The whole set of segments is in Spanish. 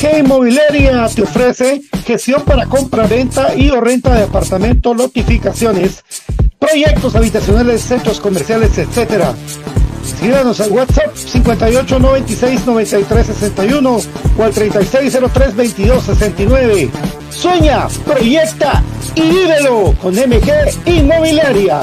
MG Inmobiliaria te ofrece gestión para compra, venta y o renta de apartamento, notificaciones, proyectos habitacionales, centros comerciales, etcétera. Síganos al WhatsApp 58 96 93 61 o al 3603 22 69. Sueña, proyecta y vívelo con MG Inmobiliaria.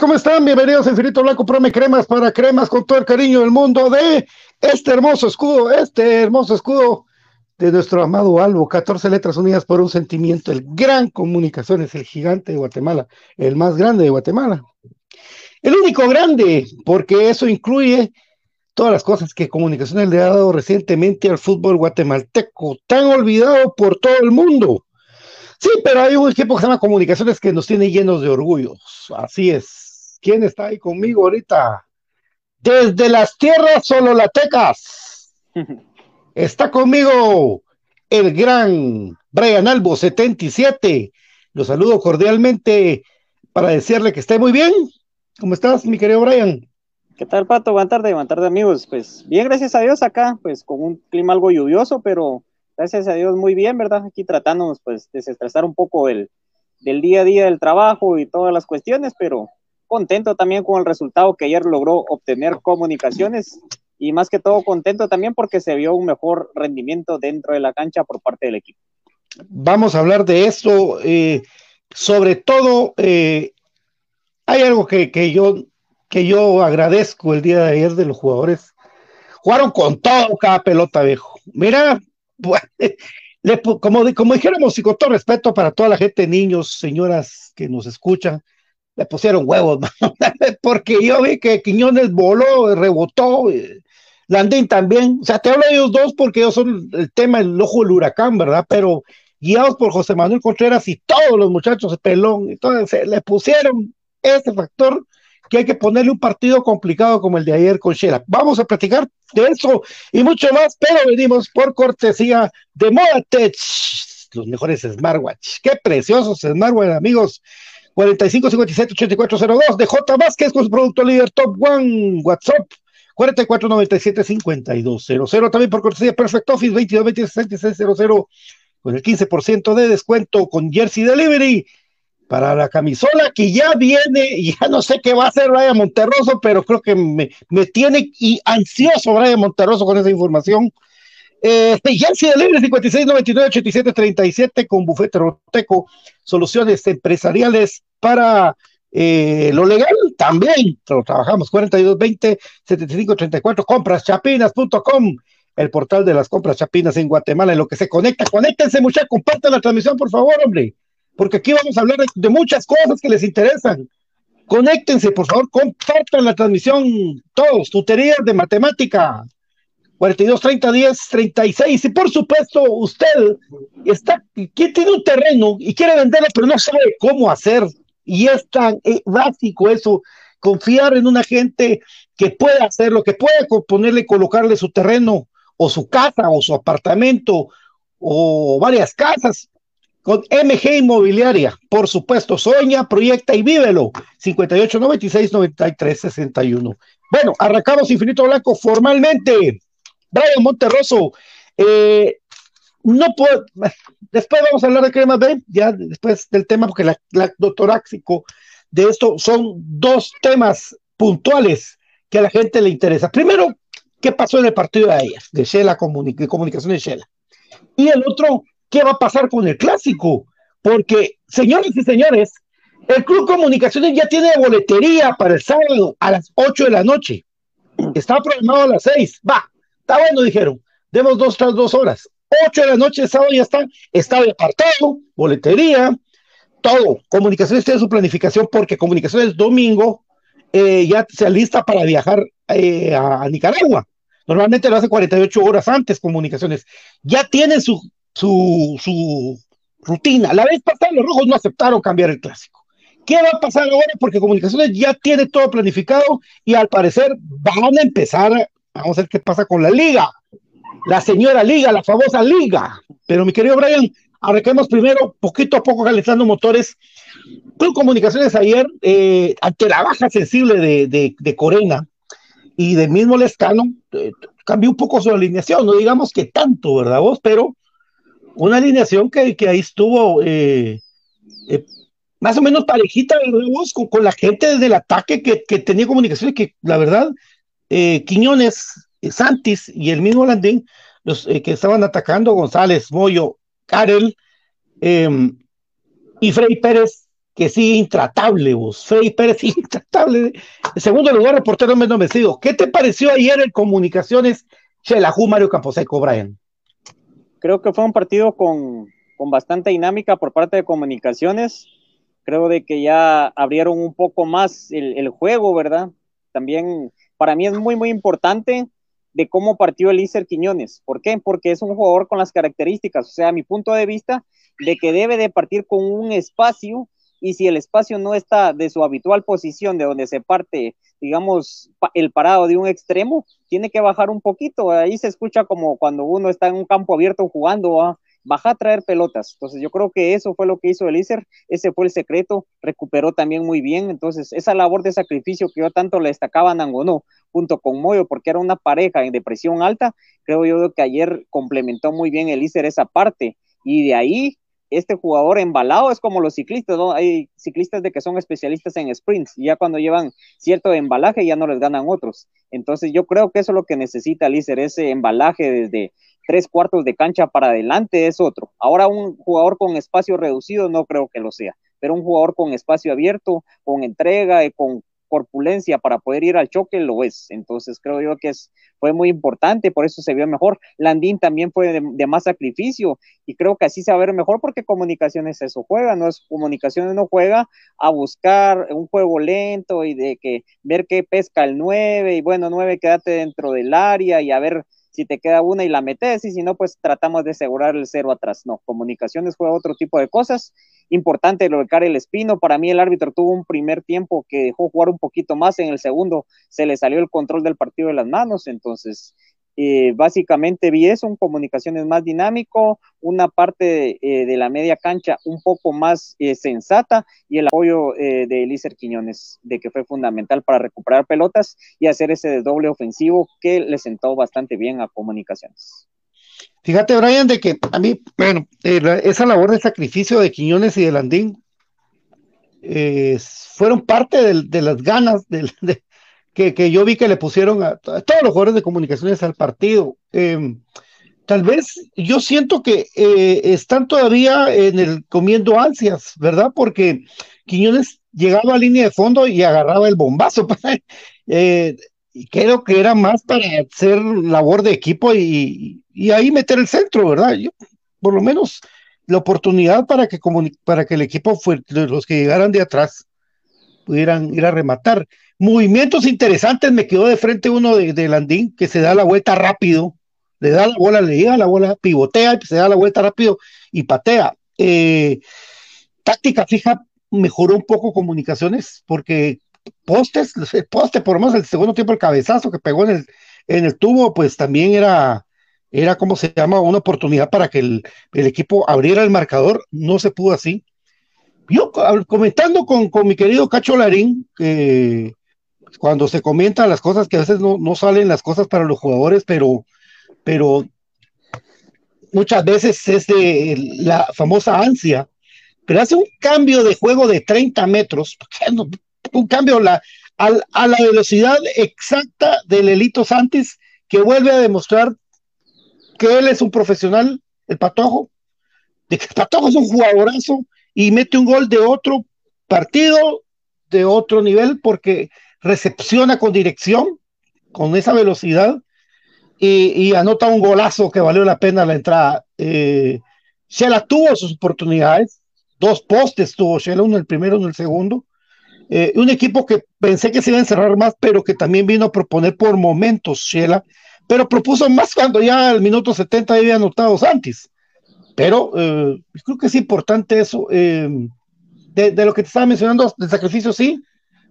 ¿Cómo están? Bienvenidos a Infinito Blanco Prome Cremas para cremas con todo el cariño del mundo de este hermoso escudo, este hermoso escudo de nuestro amado Albo, 14 letras unidas por un sentimiento, el gran comunicaciones, el gigante de Guatemala, el más grande de Guatemala. El único grande, porque eso incluye todas las cosas que Comunicaciones le ha dado recientemente al fútbol guatemalteco, tan olvidado por todo el mundo Sí, pero hay un equipo que se llama Comunicaciones que nos tiene llenos de orgullos. Así es. ¿Quién está ahí conmigo ahorita? Desde las tierras sololatecas. Está conmigo el gran Brian Albo 77. Lo saludo cordialmente para decirle que esté muy bien. ¿Cómo estás, mi querido Brian? ¿Qué tal, Pato? Buenas tardes, buenas tardes, amigos. Pues bien, gracias a Dios acá, pues con un clima algo lluvioso, pero gracias a Dios muy bien, ¿verdad? Aquí tratándonos pues desestresar un poco el, del día a día del trabajo y todas las cuestiones, pero contento también con el resultado que ayer logró obtener comunicaciones y más que todo contento también porque se vio un mejor rendimiento dentro de la cancha por parte del equipo. Vamos a hablar de esto, eh, sobre todo eh, hay algo que, que, yo, que yo agradezco el día de ayer de los jugadores. Jugaron con todo cada pelota, viejo. Mira, como, como dijéramos y con todo respeto para toda la gente, niños, señoras que nos escuchan, le pusieron huevos, porque yo vi que Quiñones voló, rebotó, eh, Landín también, o sea, te hablo de ellos dos porque ellos son el tema, el ojo del huracán, ¿verdad? Pero guiados por José Manuel Contreras y todos los muchachos pelón, entonces le pusieron ese factor que hay que ponerle un partido complicado como el de ayer con Shela. Vamos a platicar de eso y mucho más, pero venimos por cortesía de Modatech, los mejores smartwatch. Qué preciosos smartwatch, amigos. 45 57 8402 de J Vázquez con su producto líder Top One. WhatsApp 44 97 5200 también por cortesía Perfect Office 22 26 con el 15% de descuento con Jersey Delivery para la camisola que ya viene, ya no sé qué va a hacer Brian Monterroso, pero creo que me, tiene y ansioso Brian Monterroso con esa información. Eh, de Libre 56 99 87 37 con Bufete Roteco, soluciones empresariales para eh, lo legal también, lo trabajamos 42 20 75 34 compraschapinas.com el portal de las compras chapinas en Guatemala, en lo que se conecta, conéctense muchachos, compartan la transmisión por favor, hombre porque aquí vamos a hablar de, muchas cosas que les interesan. Conéctense, por favor, compartan la transmisión todos, tuterías de matemática, 42, 30, 10, 36. Y por supuesto, usted está, que tiene un terreno y quiere venderlo, pero no sabe cómo hacer. Y es tan eh, básico eso, confiar en una gente que pueda hacerlo, que pueda ponerle, colocarle su terreno o su casa o su apartamento o varias casas con MG Inmobiliaria, por supuesto, sueña, proyecta y vívelo. 58 96 93 61. Bueno, arrancamos Infinito Blanco formalmente. Brian Monterroso, eh, no puedo, después vamos a hablar de crema B, ya después del tema, porque la, doctoráxico de esto son dos temas puntuales que a la gente le interesa. Primero, ¿qué pasó en el partido de ayer, de Shela, de comunicación de Shela? Y el otro, qué va a pasar con el clásico, porque, señores y señores, el Club Comunicaciones ya tiene boletería para el sábado a las 8 de la noche. Está programado a las 6. Va, está bueno, dijeron. Demos dos tras dos horas. 8 de la noche, sábado ya está. Está apartado, boletería. todo. Comunicaciones tiene su planificación porque Comunicaciones domingo eh, ya se alista para viajar eh, a, Nicaragua. Normalmente lo hace 48 horas antes Comunicaciones. Ya tienen su, su, su rutina. La vez pasada los rojos no aceptaron cambiar el clásico. ¿Qué va a pasar ahora? Porque Comunicaciones ya tiene todo planificado y al parecer van a empezar, vamos a ver qué pasa con la liga. La señora liga, la famosa liga. Pero mi querido Brian, arranquemos primero, poquito a poco calentando motores. Club Comunicaciones ayer, eh, ante la baja sensible de, de, Corena y del mismo Lescano, eh, cambió un poco su alineación, no digamos que tanto, ¿verdad vos? Pero una alineación que, que ahí estuvo eh, más o menos parejita, ¿verdad vos? Con, la gente del ataque que, que, tenía comunicaciones, que la verdad, Quiñones, Santis y el mismo Landín, los que estaban atacando, González, Moyo, Karel em, y Frey Pérez, que sí, intratable, vos. Frey Pérez, intratable. En segundo lugar, reportero menos vencido. ¿Qué te pareció ayer en Comunicaciones Chelajú Mario Camposeco, Brian? Creo que fue un partido con, con bastante dinámica por parte de Comunicaciones. Creo de que ya abrieron un poco más el, el juego, ¿verdad? También para mí es muy, muy importante de cómo partió Elícer Quiñones. ¿Por qué? Porque es un jugador con las características, o sea, mi punto de vista, de que debe de partir con un espacio y si el espacio no está de su habitual posición, de donde se parte, digamos, el parado de un extremo, tiene que bajar un poquito. Ahí se escucha como cuando uno está en un campo abierto jugando, baja a traer pelotas. Entonces yo creo que eso fue lo que hizo Elícer, ese fue el secreto, recuperó también muy bien. Entonces esa labor de sacrificio que yo tanto le destacaba a Nangonó, junto con Moyo, porque era una pareja en depresión alta, creo yo que ayer complementó muy bien el Iser esa parte. Y de ahí, este jugador embalado es como los ciclistas, ¿no? Hay ciclistas de que son especialistas en sprints, y ya cuando llevan cierto embalaje ya no les ganan otros. Entonces yo creo que eso es lo que necesita el Iser, ese embalaje desde tres cuartos de cancha para adelante es otro. Ahora un jugador con espacio reducido no creo que lo sea, pero un jugador con espacio abierto, con entrega, y con corpulencia para poder ir al choque lo es. Entonces creo yo que es, fue muy importante, por eso se vio mejor. Landín también fue de, más sacrificio y creo que así se va a ver mejor porque comunicaciones eso juega, no es comunicaciones no juega a buscar un juego lento y de que ver qué pesca el 9 y bueno, 9 quédate dentro del área y a ver si te queda una y la metes, y si no, pues tratamos de asegurar el cero atrás. No, comunicaciones fue otro tipo de cosas. Importante lo de Karel Espino, para mí el árbitro tuvo un primer tiempo que dejó jugar un poquito más, en el segundo se le salió el control del partido de las manos, entonces eh, básicamente vi eso, un comunicaciones más dinámico, una parte eh, de la media cancha un poco más eh, sensata y el apoyo de Elícer Quiñones, de que fue fundamental para recuperar pelotas y hacer ese doble ofensivo que le sentó bastante bien a comunicaciones. Fíjate, Brian, de que a mí, bueno, esa labor de sacrificio de Quiñones y de Landín fueron parte de, las ganas de, que, yo vi que le pusieron a, todos los jugadores de comunicaciones al partido. Em, tal vez yo siento que eh, están todavía en el comiendo ansias, ¿verdad? Porque Quiñones llegaba a línea de fondo y agarraba el bombazo. eh, creo que era más para hacer labor de equipo y, ahí meter el centro, ¿verdad? Yo, por lo menos la oportunidad para que, para que el equipo, fue, los que llegaran de atrás, pudieran ir a rematar. Movimientos interesantes, me quedó de frente uno de, Landín que se da la vuelta rápido, le da la bola, le llega la bola, pivotea, se da la vuelta rápido y patea. Eh, táctica fija mejoró un poco comunicaciones porque postes, el poste, por más el segundo tiempo, el cabezazo que pegó en el, en el tubo, pues también era, era como se llama, una oportunidad para que el, el equipo abriera el marcador, no se pudo así. Yo comentando con, con mi querido Cacho Larín, que cuando se comentan las cosas que a veces no, no salen las cosas para los jugadores, pero, pero muchas veces es de la famosa ansia, pero hace un cambio de juego de 30 metros, un cambio la, a, la velocidad exacta del Elito Santis, que vuelve a demostrar que él es un profesional, el Patojo, de que el Patojo es un jugadorazo y mete un gol de otro partido, de otro nivel, porque recepciona con dirección, con esa velocidad, y, anota un golazo que valió la pena la entrada. Eh, se la tuvo sus oportunidades, dos postes tuvo Shela, uno el primero, uno el segundo. Eh, un equipo que pensé que se iba a encerrar más, pero que también vino a proponer por momentos Shela, pero propuso más cuando ya al minuto 70 había anotado Santis. Pero eh, creo que es importante eso. Eh, de, lo que te estaba mencionando, el sacrificio sí,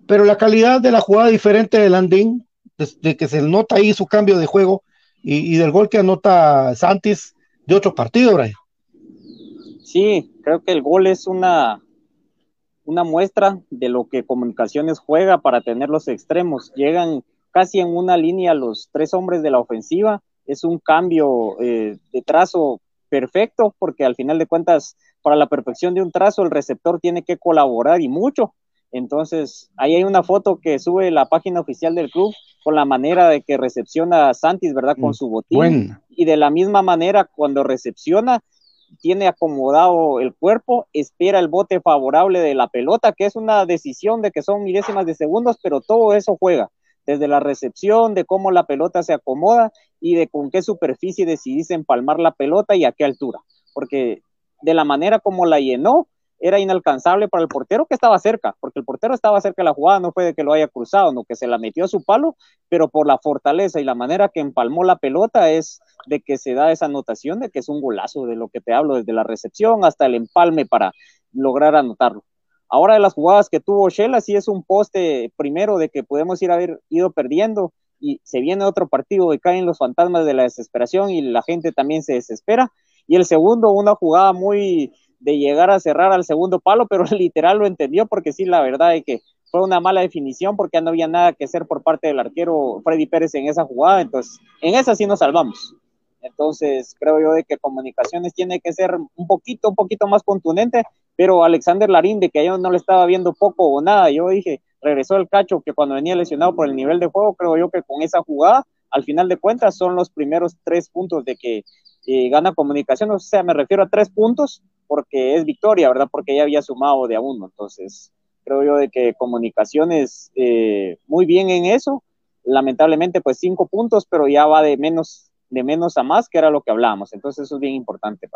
pero la calidad de la jugada diferente de Landín, de, que se nota ahí su cambio de juego y, del gol que anota Santis de otro partido, Brian. Sí, creo que el gol es una, una muestra de lo que Comunicaciones juega para tener los extremos. Llegan casi en una línea los tres hombres de la ofensiva. Es un cambio eh, de trazo perfecto porque al final de cuentas, para la perfección de un trazo, el receptor tiene que colaborar y mucho. Entonces, ahí hay una foto que sube la página oficial del club con la manera de que recepciona a Santis, ¿verdad? Con mm, su botín. Y de la misma manera, cuando recepciona, tiene acomodado el cuerpo, espera el bote favorable de la pelota, que es una decisión de que son milésimas de segundos, pero todo eso juega, desde la recepción, de cómo la pelota se acomoda y de con qué superficie decidís empalmar la pelota y a qué altura, porque de la manera como la llenó, era inalcanzable para el portero que estaba cerca, porque el portero estaba cerca de la jugada, no fue de que lo haya cruzado, no que se la metió a su palo, pero por la fortaleza y la manera que empalmó la pelota es de que se da esa anotación de que es un golazo de lo que te hablo, desde la recepción hasta el empalme para lograr anotarlo. Ahora de las jugadas que tuvo Shela, sí es un poste primero de que podemos ir a haber ido perdiendo y se viene otro partido y caen los fantasmas de la desesperación y la gente también se desespera. Y el segundo, una jugada muy de llegar a cerrar al segundo palo, pero literal lo entendió porque sí, la verdad es que fue una mala definición porque no había nada que hacer por parte del arquero Freddy Pérez en esa jugada, entonces en esa sí nos salvamos. Entonces creo yo de que comunicaciones tiene que ser un poquito, un poquito más contundente, pero Alexander Larín de que yo no le estaba viendo poco o nada, yo dije, regresó el cacho que cuando venía lesionado por el nivel de juego, creo yo que con esa jugada, al final de cuentas, son los primeros tres puntos de que eh, gana comunicación, o sea, me refiero a tres puntos porque es victoria, ¿verdad? Porque ya había sumado de a uno, entonces creo yo de que comunicaciones eh, muy bien en eso, lamentablemente pues cinco puntos, pero ya va de menos, de menos a más, que era lo que hablábamos, entonces eso es bien importante.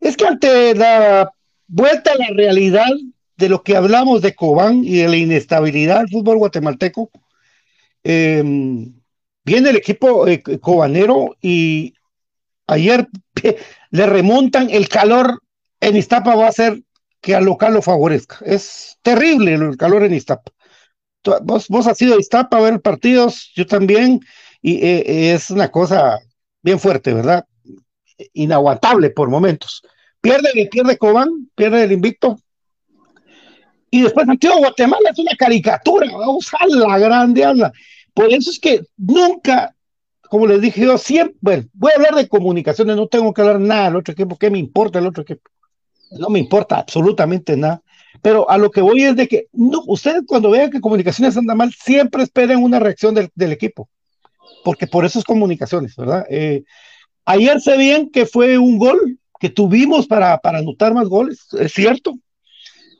Es que ante la vuelta a la realidad de lo que hablamos de Cobán y de la inestabilidad del fútbol guatemalteco, em, viene el equipo eh, cobanero y ayer le remontan el calor en Iztapa va a ser que al local lo favorezca. Es terrible el calor en Iztapa. Vos, vos has ido a Iztapa a ver partidos, yo también, y eh, eh, es una cosa bien fuerte, ¿verdad? Inaguantable por momentos. Pierde, pierde Cobán, pierde el invicto. Y después Santiago Guatemala es una caricatura, vamos a la grande, anda. Por eso es que nunca como les dije yo, siempre, voy a hablar de comunicaciones, no tengo que hablar nada del otro equipo, ¿qué me importa el otro equipo? No me importa absolutamente nada. Pero a lo que voy es de que no, ustedes cuando vean que comunicaciones anda mal, siempre esperen una reacción del, del equipo, porque por eso es comunicaciones, ¿verdad? Eh, ayer sé bien que fue un gol que tuvimos para, para anotar más goles, es cierto,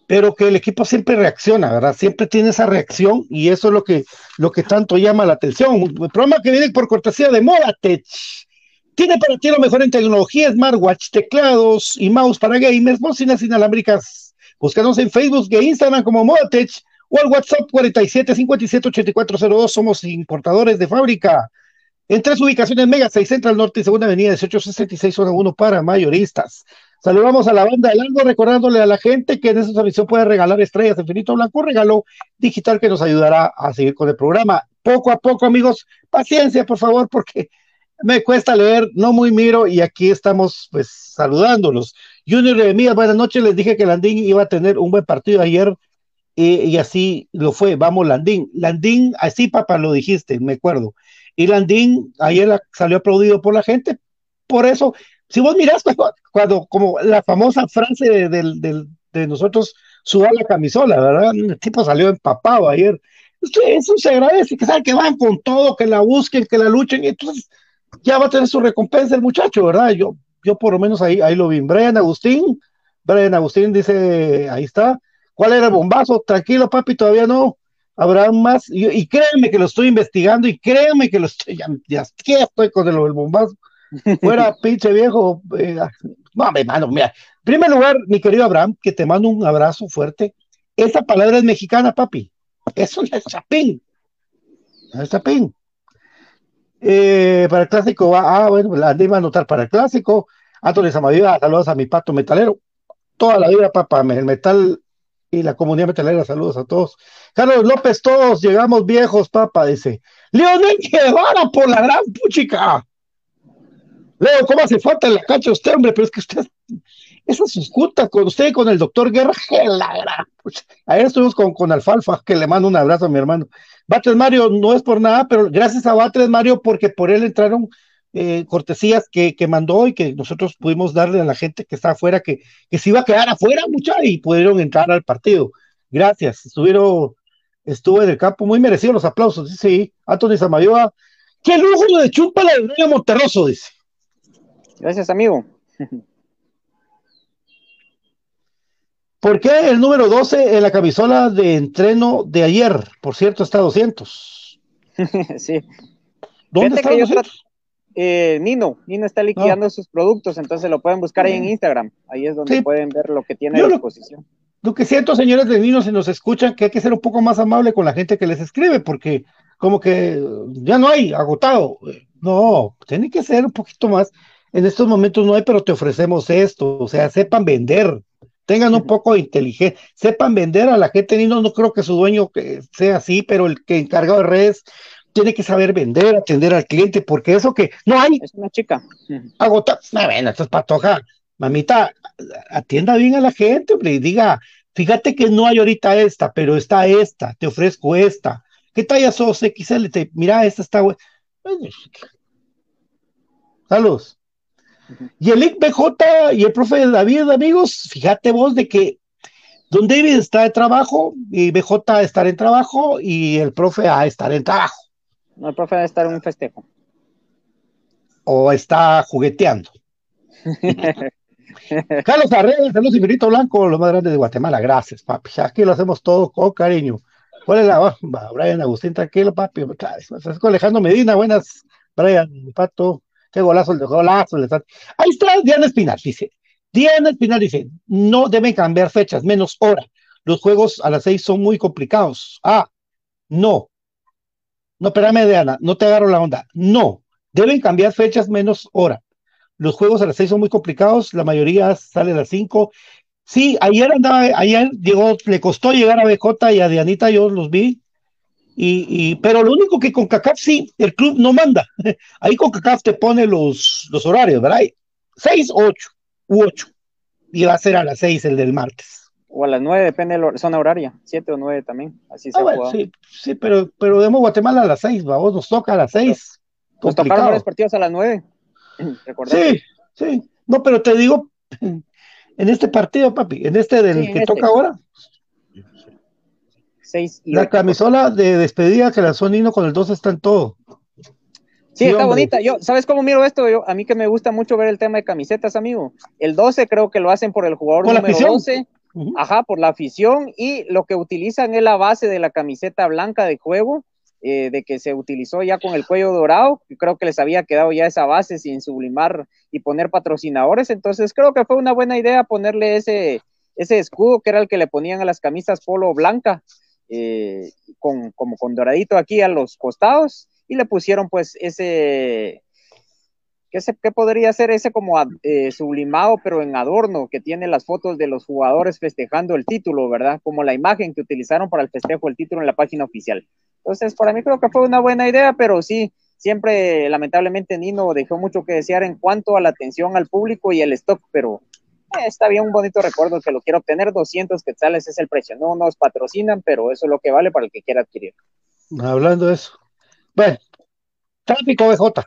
pero que el equipo siempre reacciona, ¿verdad? Siempre tiene esa reacción y eso es lo que, lo que tanto llama la atención. El programa que viene por cortesía de Modatech. Tiene para ti lo mejor en tecnología, smartwatch, teclados y mouse para gamers, bocinas inalámbricas. Búscanos en Facebook e Instagram como Modatech o al WhatsApp 47 57 8402. Somos importadores de fábrica. En tres ubicaciones Mega 6 Central Norte y Segunda Avenida 1866 zona 1 para mayoristas. Saludamos a la banda del algo, recordándole a la gente que en esta transmisión puede regalar estrellas infinito blanco, regalo digital que nos ayudará a seguir con el programa. Poco a poco, amigos, paciencia, por favor, porque me cuesta leer, no muy miro, y aquí estamos pues saludándolos. Junior de Mías, buenas noches, les dije que Landín iba a tener un buen partido ayer, y así lo fue, vamos Landín. Landín, así papá lo dijiste, me acuerdo. Y Landín ayer salió aplaudido por la gente, por eso si vos mirás cuando, como la famosa frase de, de, nosotros sudar la camisola, ¿verdad? El tipo salió empapado ayer. Eso se agradece, que saben que van con todo, que la busquen, que la luchen, y entonces ya va a tener su recompensa el muchacho, ¿verdad? Yo, yo por lo menos ahí, ahí lo vi. Brian Agustín, Brian Agustín dice, ahí está. ¿Cuál era el bombazo? Tranquilo, papi, todavía no. Habrá más. Y, créanme que lo estoy investigando y créanme que lo estoy, ya, ya estoy con el, el bombazo Fuera, pinche viejo. Eh, no, hermano, mira. En primer lugar, mi querido Abraham, que te mando un abrazo fuerte. Esa palabra es mexicana, papi. Eso no es chapín. No es chapín. Eh, para el clásico, ah, bueno, la iba a anotar para el clásico. Antonio Samadía, saludos a mi pato metalero. Toda la vida, papá, el metal y la comunidad metalera, saludos a todos. Carlos López, todos llegamos viejos, papá, dice. Leonel Guevara por la gran puchica. Leo, ¿cómo hace falta en la cancha usted, hombre? Pero es que usted, esas sus juntas con usted y con el doctor Guerra, la gran Ayer estuvimos con, con Alfalfa, que le mando un abrazo a mi hermano. Batres Mario, no es por nada, pero gracias a Batres Mario, porque por él entraron eh, cortesías que, que, mandó y que nosotros pudimos darle a la gente que está afuera, que, que se iba a quedar afuera, mucha, y pudieron entrar al partido. Gracias, estuvieron, estuvo en el campo, muy merecido los aplausos, dice sí, Anthony Samayoa. ¡Qué lujo de chumpa la de Monterroso! Dice. Gracias, amigo. ¿Por qué el número 12 en la camisola de entreno de ayer? Por cierto, está 200. sí. ¿Dónde está 200? Eh, Nino, Nino está liquidando sus productos, entonces lo pueden buscar ahí en Instagram. Ahí es donde pueden ver lo que tiene a disposición. Lo, que siento, señores de Nino, si nos escuchan, que hay que ser un poco más amable con la gente que les escribe, porque como que ya no hay, agotado. No, tiene que ser un poquito más. En estos momentos no hay, pero te ofrecemos esto. O sea, sepan vender, tengan un poco de inteligencia, sepan vender a la gente. Nino, no creo que su dueño sea así, pero el que encargado de redes tiene que saber vender, atender al cliente, porque eso que no hay. Es una chica. Agotar. No, bueno, esto es patoja. Mamita, atienda bien a la gente, hombre, y diga, fíjate que no hay ahorita esta, pero está esta, te ofrezco esta. ¿Qué talla sos XL? Te, mira, esta está buena. Y el BJ y el profe David, amigos, fíjate vos de que Don David está de trabajo y BJ estar en trabajo y el profe a estar en trabajo. No, el profe debe estar en un festejo. O está jugueteando. Carlos Arrey, saludos Infinito Blanco, lo más grande de Guatemala. Gracias, papi. Aquí lo hacemos todo con cariño. ¿Cuál es la? Brian Agustín, tranquilo, papi. Francisco Alejandro Medina, buenas. Brian, mi pato. Golazo golazo. Ahí está Diana Espinal, dice. Diana Espinal dice, no deben cambiar fechas, menos hora. Los juegos a las seis son muy complicados. Ah, no, no, espérame, Diana, no te agarro la onda. No, deben cambiar fechas menos hora. Los juegos a las seis son muy complicados, la mayoría sale a las cinco. Sí, ayer andaba, ayer llegó, le costó llegar a BJ y a Dianita, yo los vi. Y, pero lo único que con CACAF sí, el club no manda. Ahí con CACAF te pone los, los horarios, ¿verdad? Seis, ocho, u ocho. Y va a ser a las seis el del martes o a las 9, depende de la zona horaria, 7 o 9 también, así se ah, sí, sí, pero, pero demos Guatemala a las 6, vamos, nos toca a las 6. Nos tocaron varios partidos a las 9. Sí, sí, no, pero te digo, en este partido, papi, en este del que este. toca ahora. 6 y la camisola de despedida que lanzó Nino con el 2 está en todo. Sí, está bonita. Yo, ¿sabes cómo miro esto? Yo, a mí que me gusta mucho ver el tema de camisetas, amigo. El 12 creo que lo hacen por el jugador número 12. Ajá, por la afición y lo que utilizan es la base de la camiseta blanca de juego, eh, de que se utilizó ya con el cuello dorado, creo que les había quedado ya esa base sin sublimar y poner patrocinadores, entonces creo que fue una buena idea ponerle ese, ese escudo que era el que le ponían a las camisas polo blanca, eh, con, como con doradito aquí a los costados, y le pusieron pues ese, ¿Qué, podría ser ese como eh, sublimado, pero en adorno, que tiene las fotos de los jugadores festejando el título, ¿verdad? Como la imagen que utilizaron para el festejo del título en la página oficial. Entonces, para mí creo que fue una buena idea, pero sí, siempre lamentablemente Nino dejó mucho que desear en cuanto a la atención al público y el stock, pero eh, está bien un bonito recuerdo que lo quiero obtener, 200 quetzales es el precio, no nos patrocinan, pero eso es lo que vale para el que quiera adquirir. Hablando de eso. Bueno, tráfico BJ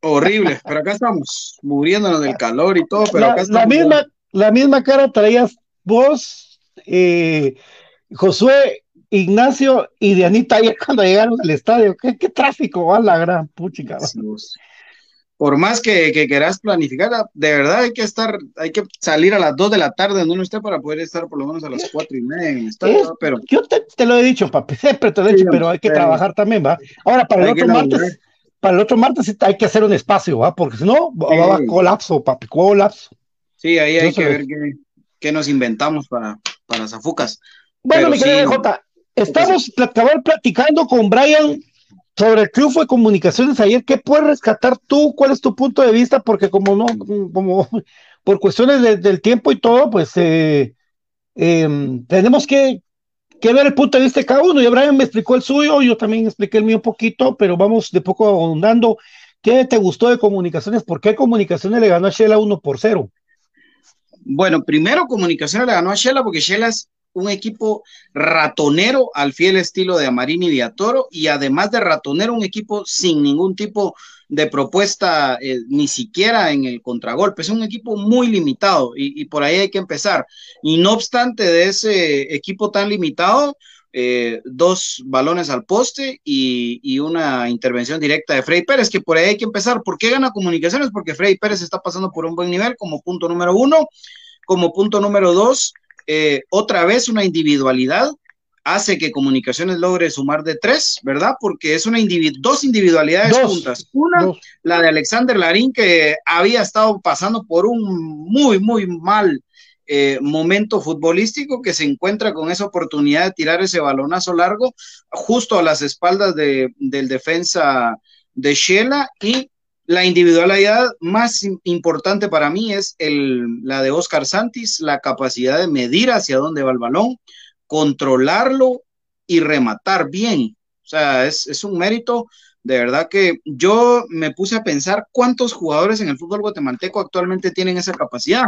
horrible, pero acá estamos, muriéndonos del calor y todo, pero la, acá estamos. La misma, la misma cara traías vos, eh, Josué, Ignacio y Dianita ayer cuando llegaron al estadio. ¿Qué, tráfico va la gran puchica? Por más que, que, quieras planificar, de verdad hay que estar, hay que salir a las 2 de la tarde donde uno esté para poder estar por lo menos a las 4 y media en el estadio. pero... Yo te, lo he dicho, papi, siempre te lo he dicho, pero hay que trabajar también, ¿va? Ahora, para el otro martes, para el otro martes hay que hacer un espacio, ¿va? Porque si no, va a colapso, papi, colapso. Sí, ahí hay que ver qué, nos inventamos para, para Zafucas. Bueno, mi querido J, estamos platicando con Brian sobre el triunfo de comunicaciones ayer. ¿Qué puedes rescatar tú? ¿Cuál es tu punto de vista? Porque como no, como por cuestiones del tiempo y todo, pues eh, em, tenemos que, que, ver el punto de vista de cada uno. Y Brian me explicó el suyo, yo también expliqué el mío un poquito, pero vamos de poco ahondando. ¿Qué te gustó de comunicaciones? ¿Por qué comunicaciones le ganó a Shela 1 por 0? Bueno, primero comunicaciones le ganó a Shela porque Shela es un equipo ratonero al fiel estilo de Amarini y de y además de ratonero, un equipo sin ningún tipo de propuesta, eh, ni siquiera en el contragolpe. Es un equipo muy limitado y, por ahí hay que empezar. Y no obstante de ese equipo tan limitado, eh, dos balones al poste y, y, una intervención directa de Freddy Pérez, que por ahí hay que empezar. ¿Por qué gana comunicaciones? Porque Freddy Pérez está pasando por un buen nivel como punto número uno. Como punto número dos, eh, otra vez una individualidad hace que Comunicaciones logre sumar de tres, ¿verdad? Porque es una dos individualidades juntas. Una, la de Alexander Larín, que había estado pasando por un muy, muy mal eh, momento futbolístico, que se encuentra con esa oportunidad de tirar ese balonazo largo justo a las espaldas de, del defensa de Shela y la individualidad más importante para mí es el, la de Oscar Santis, la capacidad de medir hacia dónde va el balón, controlarlo y rematar bien. O sea, es, un mérito. De verdad que yo me puse a pensar cuántos jugadores en el fútbol guatemalteco actualmente tienen esa capacidad.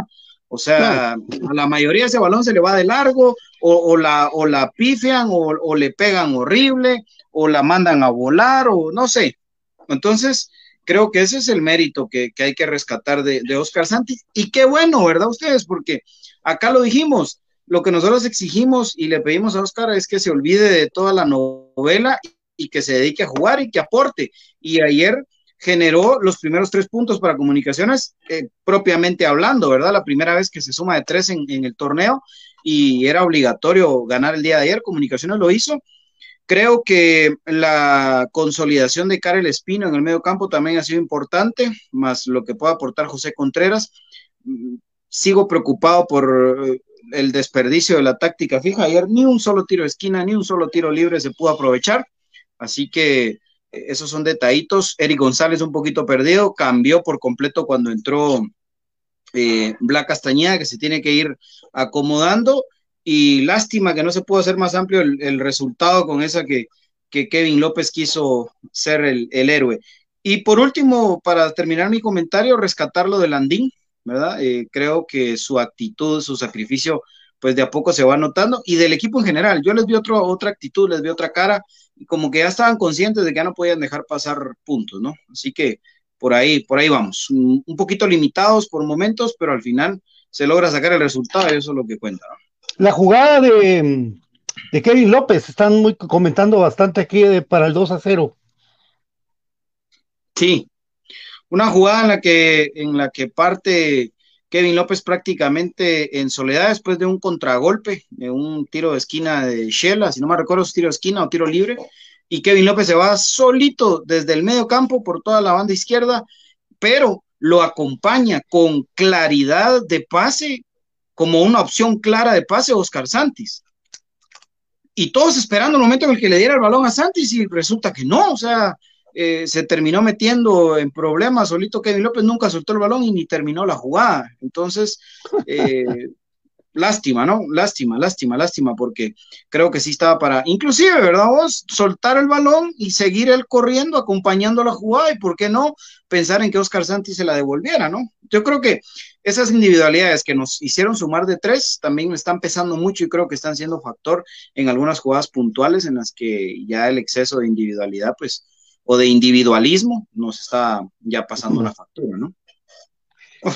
O sea, a la mayoría ese balón se le va de largo, o, la, o la pifian, o, o, le pegan horrible, o la mandan a volar, o no sé. Entonces, Creo que ese es el mérito que, hay que rescatar de, Oscar Santis. Y qué bueno, ¿verdad ustedes? Porque acá lo dijimos, lo que nosotros exigimos y le pedimos a Oscar es que se olvide de toda la novela y que se dedique a jugar y que aporte. Y ayer generó los primeros tres puntos para comunicaciones, eh, propiamente hablando, ¿verdad? La primera vez que se suma de tres en, en el torneo y era obligatorio ganar el día de ayer, comunicaciones lo hizo Creo que la consolidación de Karel Espino en el medio campo también ha sido importante, más lo que pueda aportar José Contreras. Sigo preocupado por eh, el desperdicio de la táctica fija. Ayer ni un solo tiro de esquina, ni un solo tiro libre se pudo aprovechar. Así que eh, esos son detallitos. Eric González un poquito perdido, cambió por completo cuando entró eh, Black Castañeda, que se tiene que ir acomodando y lástima que no se pudo hacer más amplio el, resultado con esa que, Kevin López quiso ser el, héroe. Y por último, para terminar mi comentario, rescatarlo de Landín, ¿verdad? Eh, creo que su actitud, su sacrificio, pues de a poco se va notando, y del equipo en general, yo les vi otro, otra actitud, les vi otra cara, y como que ya estaban conscientes de que ya no podían dejar pasar puntos, ¿no? Así que por ahí, por ahí vamos, un, poquito limitados por momentos, pero al final se logra sacar el resultado y eso es lo que cuenta, ¿no? La jugada de, Kevin López, están muy comentando bastante aquí para el 2 a 0. Sí, una jugada en la que, en la que parte Kevin López prácticamente en soledad después de un contragolpe, de un tiro de esquina de Shela, si no me recuerdo si tiro de esquina o tiro libre, y Kevin López se va solito desde el medio campo por toda la banda izquierda, pero lo acompaña con claridad de pase como una opción clara de pase a Oscar Santis. Y todos esperando el momento en el que le diera el balón a Santis y resulta que no, o sea, eh, se terminó metiendo en problemas solito Kevin López, nunca soltó el balón y ni terminó la jugada. Entonces, eh, lástima, ¿no? Lástima, lástima, lástima, porque creo que sí estaba para, inclusive, ¿verdad? Vos soltar el balón y seguir él corriendo, acompañando la jugada y, ¿por qué no? Pensar en que Oscar Santis se la devolviera, ¿no? Yo creo que esas individualidades que nos hicieron sumar de tres también están pesando mucho y creo que están siendo factor en algunas jugadas puntuales en las que ya el exceso de individualidad, pues, o de individualismo nos está ya pasando la factura, ¿no?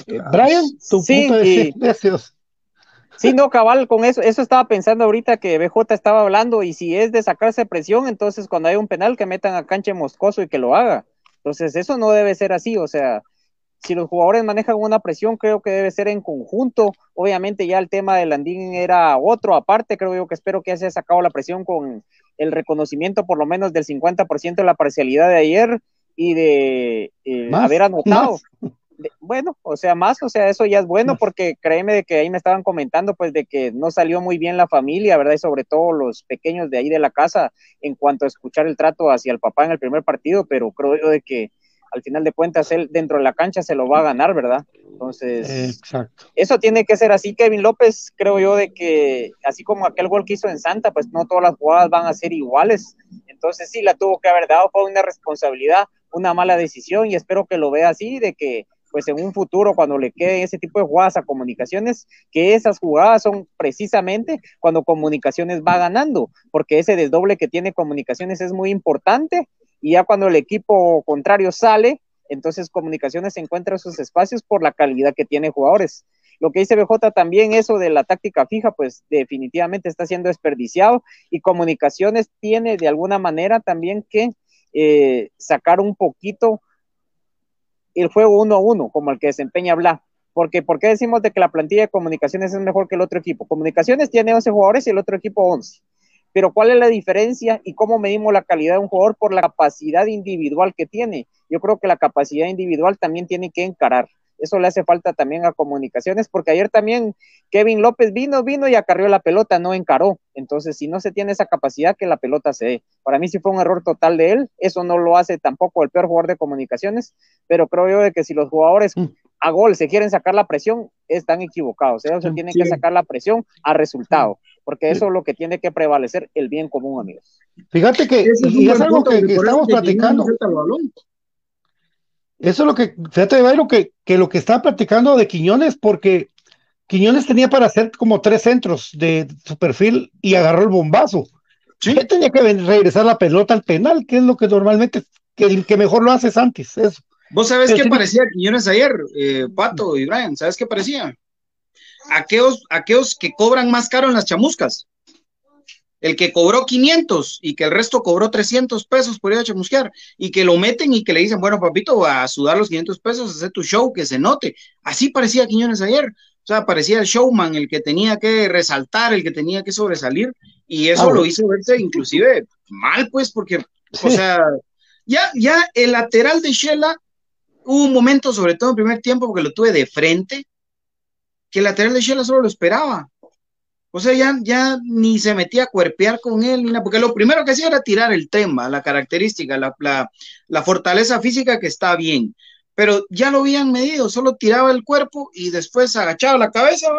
Eh, Brian, tu punto de Sí, no, cabal, con eso, eso estaba pensando ahorita que BJ estaba hablando y si es de sacarse presión, entonces cuando hay un penal que metan a canche Moscoso y que lo haga. Entonces eso no debe ser así, o sea, si los jugadores manejan una presión, creo que debe ser en conjunto. Obviamente ya el tema de Landín era otro aparte, creo yo que espero que se haya sacado la presión con el reconocimiento por lo menos del 50% de la parcialidad de ayer y de eh, haber anotado. bueno, o sea, más, o sea, eso ya es bueno porque créeme de que ahí me estaban comentando pues de que no salió muy bien la familia, ¿verdad? Y sobre todo los pequeños de ahí de la casa en cuanto a escuchar el trato hacia el papá en el primer partido, pero creo yo de que al final de cuentas él dentro de la cancha se lo va a ganar, ¿verdad? Entonces, eso tiene que ser así. Kevin López, creo yo, de que así como aquel gol que hizo en Santa, pues no todas las jugadas van a ser iguales. Entonces, sí, la tuvo que haber dado, fue una responsabilidad, una mala decisión y espero que lo vea así, de que pues en un futuro cuando le queden ese tipo de jugadas a comunicaciones, que esas jugadas son precisamente cuando comunicaciones va ganando, porque ese desdoble que tiene comunicaciones es muy importante y ya cuando el equipo contrario sale, entonces comunicaciones encuentra esos espacios por la calidad que tiene jugadores. Lo que dice BJ también, eso de la táctica fija, pues definitivamente está siendo desperdiciado y comunicaciones tiene de alguna manera también que eh, sacar un poquito el juego uno a uno, como el que desempeña Bla. Porque, ¿Por qué decimos de que la plantilla de comunicaciones es mejor que el otro equipo? Comunicaciones tiene 11 jugadores y el otro equipo 11 pero ¿cuál es la diferencia y cómo medimos la calidad de un jugador por la capacidad individual que tiene? Yo creo que la capacidad individual también tiene que encarar. Eso le hace falta también a comunicaciones, porque ayer también Kevin López vino, vino y acarrió la pelota, no encaró. Entonces, si no se tiene esa capacidad, que la pelota se dé. Para mí sí fue un error total de él. Eso no lo hace tampoco el peor jugador de comunicaciones, pero creo yo de que si los jugadores mm. a gol se quieren sacar la presión, están equivocados. Ellos se tienen que sacar la presión a resultado porque eso es lo que tiene que prevalecer el bien común, amigos. Fíjate que y es algo que, estamos platicando. Eso es lo que, fíjate, Bayro, que, que lo que está platicando de Quiñones, porque Quiñones tenía para hacer como tres centros de su perfil y agarró el bombazo. ¿Sí? tenía que regresar la pelota al penal, que es lo que normalmente, que, que mejor lo haces antes, eso. ¿Vos sabés qué parecía Quiñones ayer, eh, Pato y Brian? ¿Sabes qué parecía? Aquellos, aquellos que cobran más caro en las chamuscas. El que cobró 500 y que el resto cobró 300 pesos por ir a chamusquear y que lo meten y que le dicen, bueno, papito, a sudar los 500 pesos, hacer tu show, que se note. Así parecía Quiñones ayer. O sea, parecía el showman, el que tenía que resaltar, el que tenía que sobresalir. Y eso ah, lo hizo verse inclusive mal, pues, porque, o sea, ya, ya el lateral de Shela hubo un momento, sobre todo en primer tiempo, porque lo tuve de frente, que el lateral de Shela solo lo esperaba. O sea, ya, ya ni se metía a cuerpear con él, ni nada, porque lo primero que hacía era tirar el tema, la característica, la, la, fortaleza física que está bien. Pero ya lo habían medido, solo tiraba el cuerpo y después agachaba la cabeza.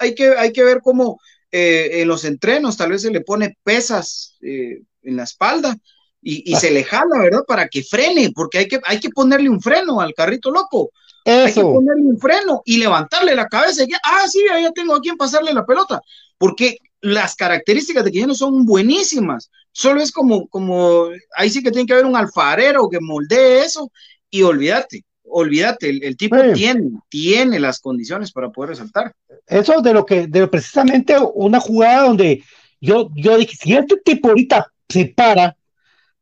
Hay, que, hay que ver cómo eh, en los entrenos tal vez se le pone pesas eh, en la espalda y, y, se le jala, ¿verdad? Para que frene, porque hay que, hay que ponerle un freno al carrito loco. Hay que ponerle un freno y levantarle la cabeza. Y ah, sí, ya tengo a quien pasarle la pelota. Porque las características de Quijano son buenísimas. Solo es como, como, ahí sí que tiene que haber un alfarero que moldee eso y olvídate, olvídate, el, tipo tiene, tiene las condiciones para poder resaltar. Eso de lo que, de precisamente una jugada donde yo, yo dije, si este tipo ahorita se para,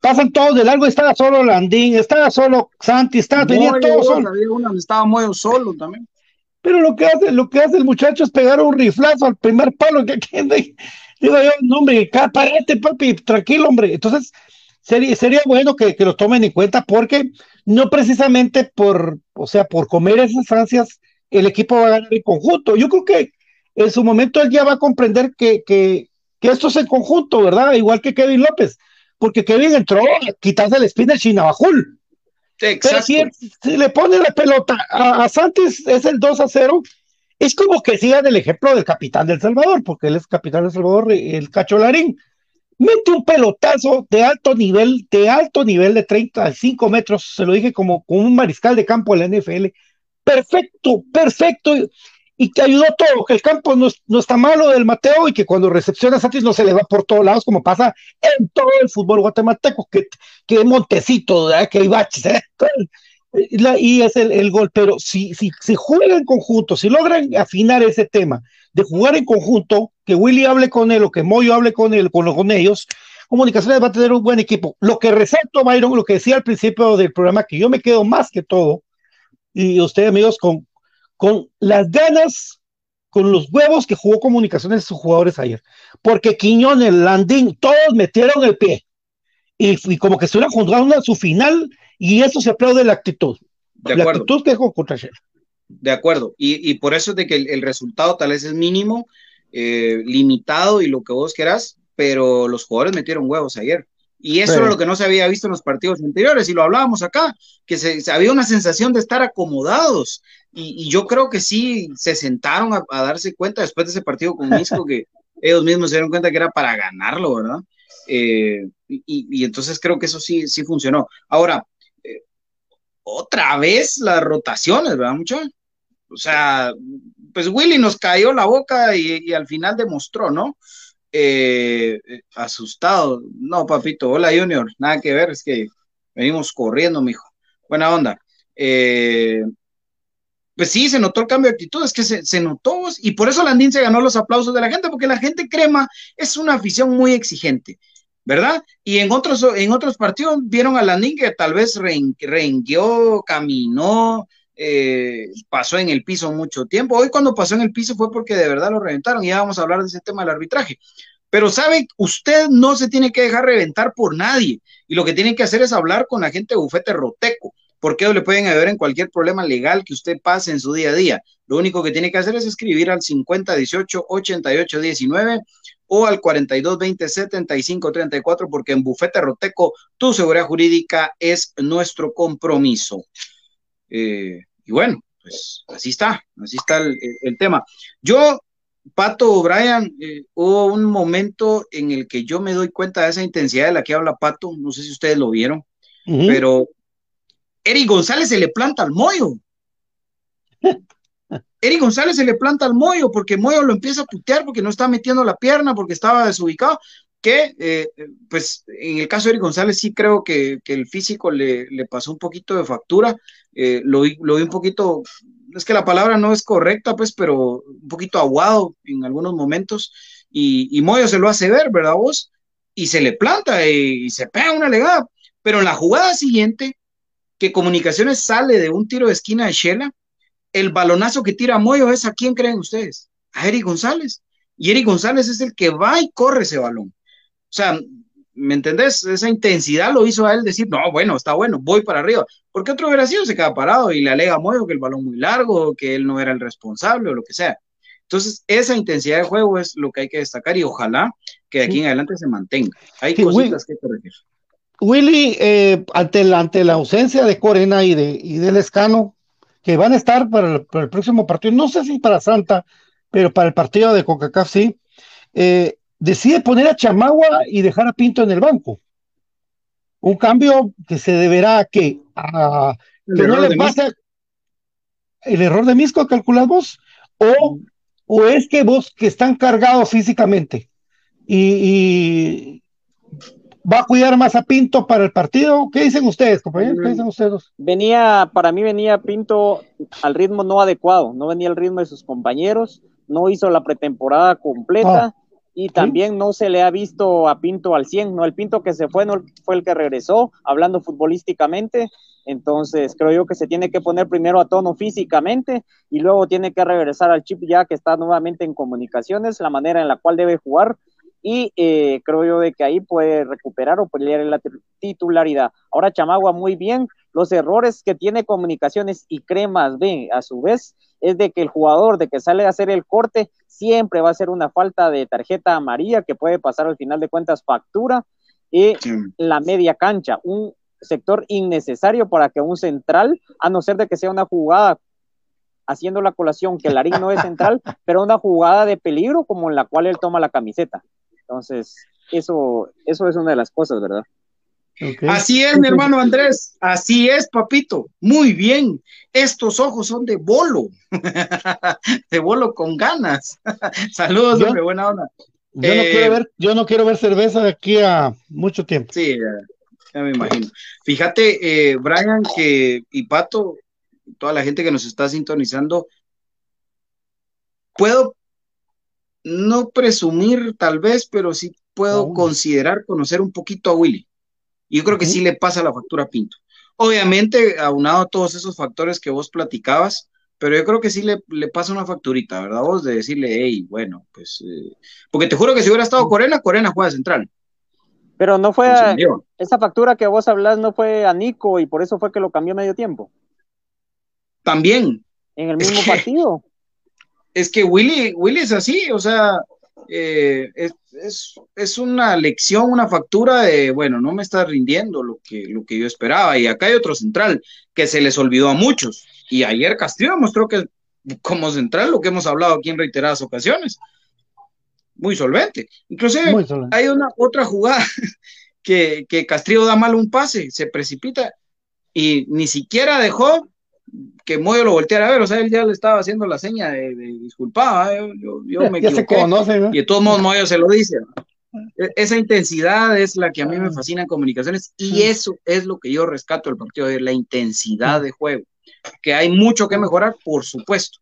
pasan todos de largo, estaba solo Landín, estaba solo Santi, estaba, tenía todos solo. Estaba muy solo también. Pero lo que hace, lo que hace el muchacho es pegar un riflazo al primer palo que digo yo, no hombre, parate papi, tranquilo hombre. Entonces, sería, sería bueno que, que lo tomen en cuenta porque no precisamente por, o sea, por comer esas ansias, el equipo va a ganar en conjunto. Yo creo que en su momento él ya va a comprender que, que, que esto es en conjunto, ¿verdad? Igual que Kevin López porque Kevin entró a quitarse el spin del Chinabajul. Pero si, le pone la pelota a, Santos, es el 2 a 0, es como que sigan el ejemplo del capitán del Salvador, porque él es capitán del Salvador, el Cacholarín. Mete un pelotazo de alto nivel, de alto nivel de 35 metros, se lo dije como, como un mariscal de campo de la NFL. Perfecto, perfecto y te ayudó todo, que el campo no, no, está malo del Mateo y que cuando recepciona Santos no se le va por todos lados como pasa en todo el fútbol guatemalteco, que, que Montecito, que hay baches, ¿eh? y es el, el, gol, pero si, si, si juegan en conjunto, si logran afinar ese tema de jugar en conjunto, que Willy hable con él o que Moyo hable con él, con, con ellos, Comunicaciones va a tener un buen equipo. Lo que resalto, Byron, lo que decía al principio del programa, que yo me quedo más que todo, y ustedes amigos, con, con las ganas, con los huevos que jugó Comunicaciones sus jugadores ayer. Porque Quiñones, Landín, todos metieron el pie. Y, como que estuvieran jugando a su final Y eso se aplaude la actitud. De la acuerdo. actitud que dejó contra Shela. De acuerdo. Y, y por eso es de que el, el resultado tal vez es mínimo, eh, limitado y lo que vos querás, pero los jugadores metieron huevos ayer. Y eso Sí. era lo que no se había visto en los partidos anteriores, y lo hablábamos acá, que se, se- había una sensación de estar acomodados. Y, y yo creo que sí se sentaron a, a darse cuenta después de ese partido con Misco que ellos mismos se dieron cuenta que era para ganarlo, ¿verdad? Eh, y, y entonces creo que eso sí, sí funcionó. Ahora, eh, otra vez las rotaciones, ¿verdad, muchachos? O sea, pues Willy nos cayó la boca y, y al final demostró, ¿no? Eh, eh, asustado. No, papito, hola Junior, nada que ver, es que venimos corriendo, mijo. Buena onda. Eh, pues sí, se notó el cambio de actitud, es que se, se notó, y por eso Landín se ganó los aplausos de la gente, porque la gente crema es una afición muy exigente, ¿verdad? Y en otros, en otros partidos vieron a Landín que tal vez ren- rengueó, caminó, eh, pasó en el piso mucho tiempo. Hoy cuando pasó en el piso fue porque de verdad lo reventaron y ya vamos a hablar de ese tema del arbitraje. Pero sabe, usted no se tiene que dejar reventar por nadie y lo que tiene que hacer es hablar con la gente de bufete roteco, porque ellos le pueden ayudar en cualquier problema legal que usted pase en su día a día. Lo único que tiene que hacer es escribir al 5018 8819 o al 4220 7534 porque en bufete roteco tu seguridad jurídica es nuestro compromiso. Eh, y bueno, pues así está, así está el, tema. Yo, Pato Brian, eh, hubo un momento en el que yo me doy cuenta de esa intensidad de la que habla Pato, no sé si ustedes lo vieron, pero Eric González se le planta al Moyo. Eric González se le planta al Moyo porque Moyo lo empieza a putear porque no está metiendo la pierna, porque estaba desubicado. Que, eh, pues, en el caso de Eric González, sí creo que, que el físico le, le pasó un poquito de factura. Eh, lo, vi, lo vi un poquito, es que la palabra no es correcta, pues, pero un poquito aguado en algunos momentos. Y, y Moyo se lo hace ver, ¿verdad vos? Y se le planta y, y se pega una legada. Pero en la jugada siguiente, que Comunicaciones sale de un tiro de esquina de Shela, el balonazo que tira Moyo es a quién creen ustedes? A Eric González. Y Eric González es el que va y corre ese balón. O sea, ¿me entendés? Esa intensidad lo hizo a él decir, no, bueno, está bueno, voy para arriba. Porque otro hubiera sido, se queda parado y le alega a Moyo que el balón muy largo, que él no era el responsable o lo que sea. Entonces, esa intensidad de juego es lo que hay que destacar y ojalá que de aquí en adelante se mantenga. Hay Sí, cositas que corregir. Willy, eh, ante, la, ante la ausencia de Corena y, de, y del Escano, que van a estar para el, para el próximo partido, no sé si para Santa, pero para el partido de CONCACAF sí, eh, decide poner a Chamagua y dejar a Pinto en el banco. Un cambio que se deberá a que, a, que no le pase el error de Misco, calculamos, o, o es que vos que están cargados físicamente y, y va a cuidar más a Pinto para el partido. ¿Qué dicen ustedes, compañeros? ¿Qué dicen ustedes? Venía, para mí venía Pinto al ritmo no adecuado, no venía al ritmo de sus compañeros, no hizo la pretemporada completa Ah. y también no se le ha visto a Pinto al 100, no el Pinto que se fue no fue el que regresó, hablando futbolísticamente, entonces creo yo que se tiene que poner primero a tono físicamente y luego tiene que regresar al chip ya que está nuevamente en comunicaciones, la manera en la cual debe jugar y eh, creo yo de que ahí puede recuperar o pelear en la titularidad. Ahora Chamagua muy bien, los errores que tiene comunicaciones y cremas ven a su vez es de que el jugador de que sale a hacer el corte siempre va a ser una falta de tarjeta amarilla que puede pasar al final de cuentas factura y Sí. la media cancha, un sector innecesario para que un central, a no ser de que sea una jugada haciendo la colación que Larín no es central, pero una jugada de peligro como en la cual él toma la camiseta. Entonces, eso, eso es una de las cosas, ¿verdad? Okay. Así es, mi hermano Andrés. Así es, papito. Muy bien. Estos ojos son de bolo. de bolo con ganas. Saludos, Yo- hombre. Buena onda. Yo no Eh, quiero ver, yo no quiero ver cerveza de aquí a mucho tiempo. Sí, ya, ya me imagino. Fíjate, eh, Brian, que y Pato, toda la gente que nos está sintonizando, puedo no presumir tal vez, pero sí puedo considerar conocer un poquito a Willy. Y yo creo que sí le pasa la factura a Pinto. Obviamente, aunado a todos esos factores que vos platicabas, pero yo creo que sí le, le pasa una facturita, ¿verdad? Vos de decirle, hey, bueno, pues, eh, porque te juro que si hubiera estado Corena, Corena juega central. Pero no fue esa factura que vos hablas, no fue a Nico y por eso fue que lo cambió medio tiempo. También. En el mismo partido. Es que Willy, Willy es así, o sea, eh, es, una lección, una factura de, bueno, no me está rindiendo lo que, lo que yo esperaba. Y acá hay otro central que se les olvidó a muchos. Y ayer Castillo mostró que como central, lo que hemos hablado aquí en reiteradas ocasiones, muy solvente. Inclusive hay una otra jugada que, que Castrillo da mal un pase, se precipita y ni siquiera dejó que Moyo lo volteara a ver, o sea, él ya le estaba haciendo la seña de, disculpaba, ¿eh? yo, me equivoqué. Y de todos modos Moyo se lo dice. E, esa intensidad es la que a mí me fascina en comunicaciones y eso es lo que yo rescato del partido de la intensidad de juego. Que hay mucho que mejorar, por supuesto,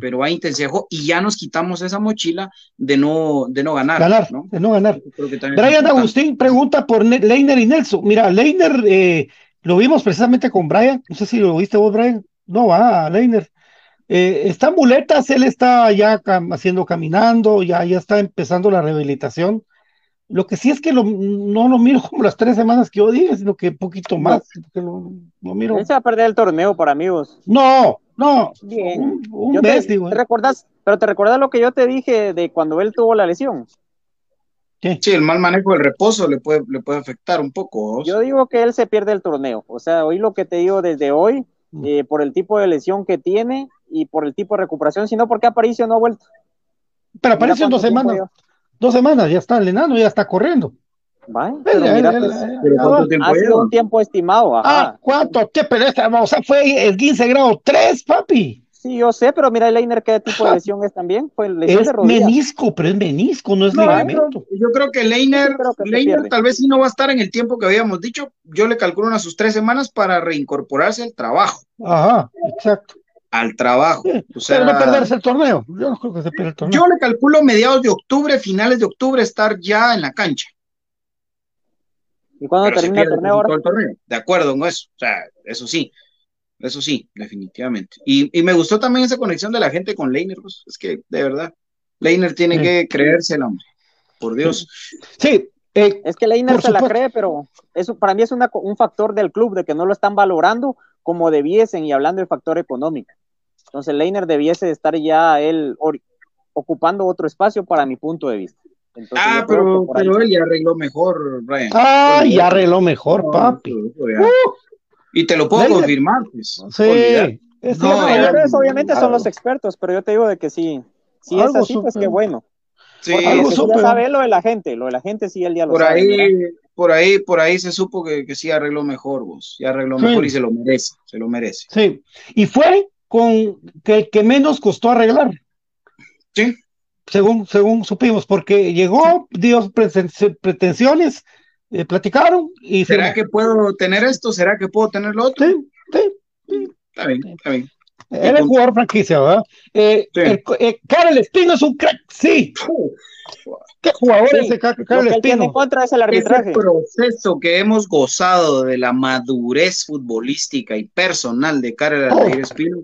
pero hay intensidad y ya nos quitamos esa mochila de no, de no ganar. Ganar, ¿no? de no ganar. Brian Agustín pregunta por Leiner y Nelson. Mira, Leiner eh, lo vimos precisamente con Brian, no sé si lo viste vos, Brian. No va, Leiner. Eh, está en muletas, él está ya haciendo caminando, ya, ya está empezando la rehabilitación. Lo que sí es que lo, no lo miro como las tres semanas que yo dije, sino que un poquito más. Lo, lo, miro. Él se va a perder el torneo para amigos. No, no. Bien. Un, mes, digo. ¿te recuerdas, pero te recuerdas lo que yo te dije de cuando él tuvo la lesión. ¿Qué? Sí, el mal manejo del reposo le puede, le puede afectar un poco. Yo digo que él se pierde el torneo. O sea, hoy lo que te digo desde hoy, mm. eh, por el tipo de lesión que tiene y por el tipo de recuperación, sino porque Aparicio no ha vuelto. Pero Aparicio en dos semanas dos semanas, ya está el enano, ya está corriendo. pero mira, pues, ha sido un tiempo estimado. Ah, ¿cuánto te O sea, fue el 15 grado 3, papi. Sí, yo sé, pero mira, Leiner, ¿qué tipo de lesión es también? Fue lesión es de menisco, pero es menisco, no es ligamento. Yo creo que Leiner, Leiner tal vez sí no va a estar en el tiempo que habíamos dicho. Yo le calculo unas sus tres semanas para reincorporarse al trabajo. Ajá, exacto al trabajo. o sea, pero no perderse el torneo. Yo no creo que se pierda el torneo. Yo le calculo mediados de octubre, finales de octubre, estar ya en la cancha. ¿Y cuándo termina el torneo, ahora? De acuerdo con eso. O sea, eso sí. Eso sí, definitivamente. Y, me gustó también esa conexión de la gente con Leiner. Pues, es que, de verdad, Leiner tiene que creerse el hombre. Por Dios. Sí. Eh, es que Leiner se la cree, pero eso para mí es un factor del club de que no lo están valorando como debiesen y hablando de factor económico. Entonces Leiner debiese estar ya él ocupando otro espacio para mi punto de vista. ah, pero, pero él ya arregló mejor, Brian. Ah, ya arregló mejor, papi. Uh. Y te lo puedo confirmar, pues. Sí. no, obviamente son los expertos, pero yo te digo de que sí. Si es así, pues qué bueno. Sí, ya sabe lo de la gente, lo de la gente sí él ya lo por sabe. Ahí, por ahí, por ahí se supo que, que sí arregló mejor, vos, ya arregló mejor y se lo merece, se lo merece. Sí, y fue con que, que menos costó arreglar. Sí. Según, según supimos, porque llegó, dio pretensiones, eh, platicaron y... ¿Será que puedo tener esto? ¿Será que puedo tener lo otro? Sí, sí. Está bien, está bien. Era el jugador franquicia, ¿verdad? Eh, eh, Karel Espino es un crack, sí. ¿Qué jugador es ese Karel Espino? en contra es el arbitraje. Ese proceso que hemos gozado de la madurez futbolística y personal de Karel oh, Espino.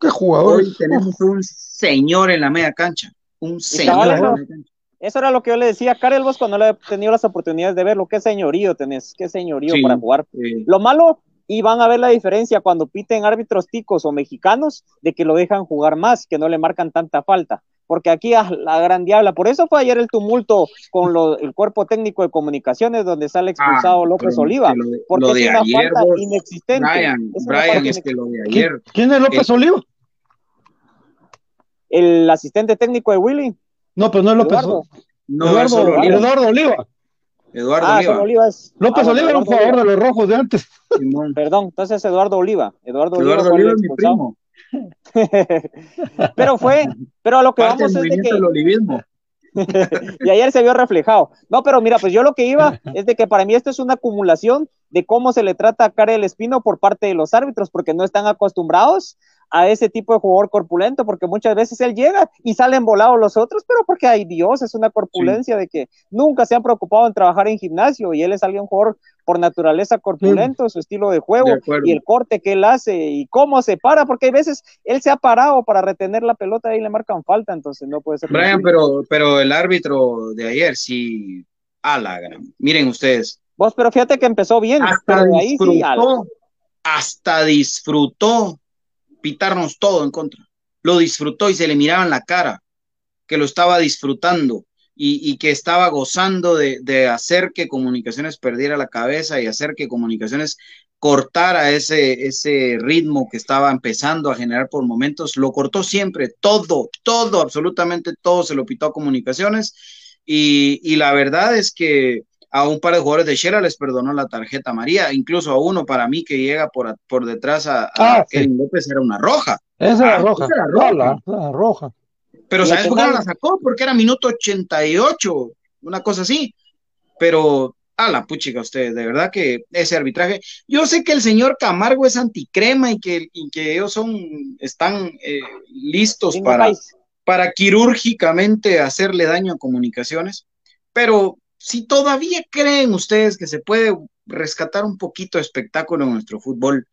¿Qué jugador? Hoy tenemos un señor en la media cancha. Un señor en la media cancha. Eso era lo que yo le decía a Karel vos cuando le he tenido las oportunidades de verlo. Qué señorío tenés, qué señorío para jugar. Lo malo y van a ver la diferencia cuando piten árbitros ticos o mexicanos de que lo dejan jugar más, que no le marcan tanta falta. Porque aquí a la gran diabla, por eso fue ayer el tumulto con el cuerpo técnico de comunicaciones donde sale expulsado ah, López Oliva, porque es una falta inexistente. Brian, es, que lo de ayer. ¿Quién, es López Oliva? El asistente técnico de Willy. No, pues no es López Oliva. No, Eduardo, Eduardo Oliva. Eduardo ah, Oliva. López ah, Oliva era un jugador de los rojos de antes. Perdón, entonces Eduardo Oliva. Eduardo, Eduardo Oliva, es mi primo. pero fue, pero a lo que vamos es de que. y ayer se vio reflejado. No, pero mira, pues yo lo que iba es de que para mí esto es una acumulación de cómo se le trata a Karel Espino por parte de los árbitros, porque no están acostumbrados a ese tipo de jugador corpulento, porque muchas veces él llega y salen volados los otros, pero porque hay Dios, es una corpulencia de que nunca se han preocupado en trabajar en gimnasio y él es alguien jugador por naturaleza corpulento, su estilo de juego y el corte que él hace y cómo se para, porque hay veces él se ha parado para retener la pelota y le marcan falta, entonces no puede ser. Brian, pero, pero el árbitro de ayer sí A la gran. Miren ustedes. Vos, pero fíjate que empezó bien. Hasta disfrutó, hasta disfrutó pitarnos todo en contra. Lo disfrutó y se le miraba en la cara que lo estaba disfrutando y, que estaba gozando de, hacer que Comunicaciones perdiera la cabeza y hacer que Comunicaciones cortara ese, ese ritmo que estaba empezando a generar por momentos, lo cortó siempre, todo, todo, absolutamente todo se lo pitó a Comunicaciones y, y la verdad es que a un par de jugadores de Shera les perdonó la tarjeta María, incluso a uno para mí que llega por, por detrás a, ah, Kevin López era una roja. Esa era ah, roja. Era roja. La, roja. Pero ¿sabes por qué no la sacó? Porque era minuto 88, una cosa así. Pero a la puchica ustedes, de verdad que ese arbitraje, yo sé que el señor Camargo es anticrema y que, que ellos son, están eh, listos para, para quirúrgicamente hacerle daño a comunicaciones, pero si todavía creen ustedes que se puede rescatar un poquito de espectáculo en nuestro fútbol,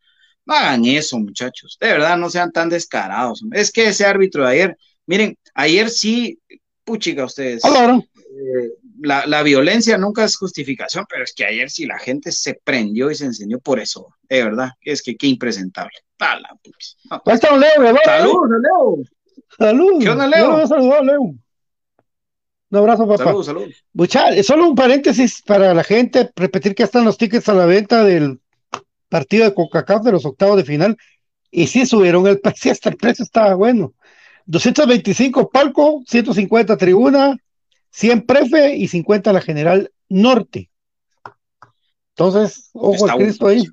no hagan eso, muchachos. De verdad, no sean tan descarados. Es que ese árbitro de ayer, miren, ayer sí, puchica ustedes. Eh, la, la, violencia nunca es justificación, pero es que ayer sí la gente se prendió y se enseñó por eso. De verdad, es que qué impresentable. está Leo, Salud, Leo. Salud. ¿Qué onda, Leo? Salud, Leo. Un abrazo, papá. Salud, salud. solo un paréntesis para la gente, repetir que están los tickets a la venta del partido de Coca-Cola de los octavos de final. Y sí subieron el precio, hasta el precio estaba bueno. 225 palco, 150 tribuna, 100 prefe y 50 la general norte. Entonces, ojo al Cristo ahí.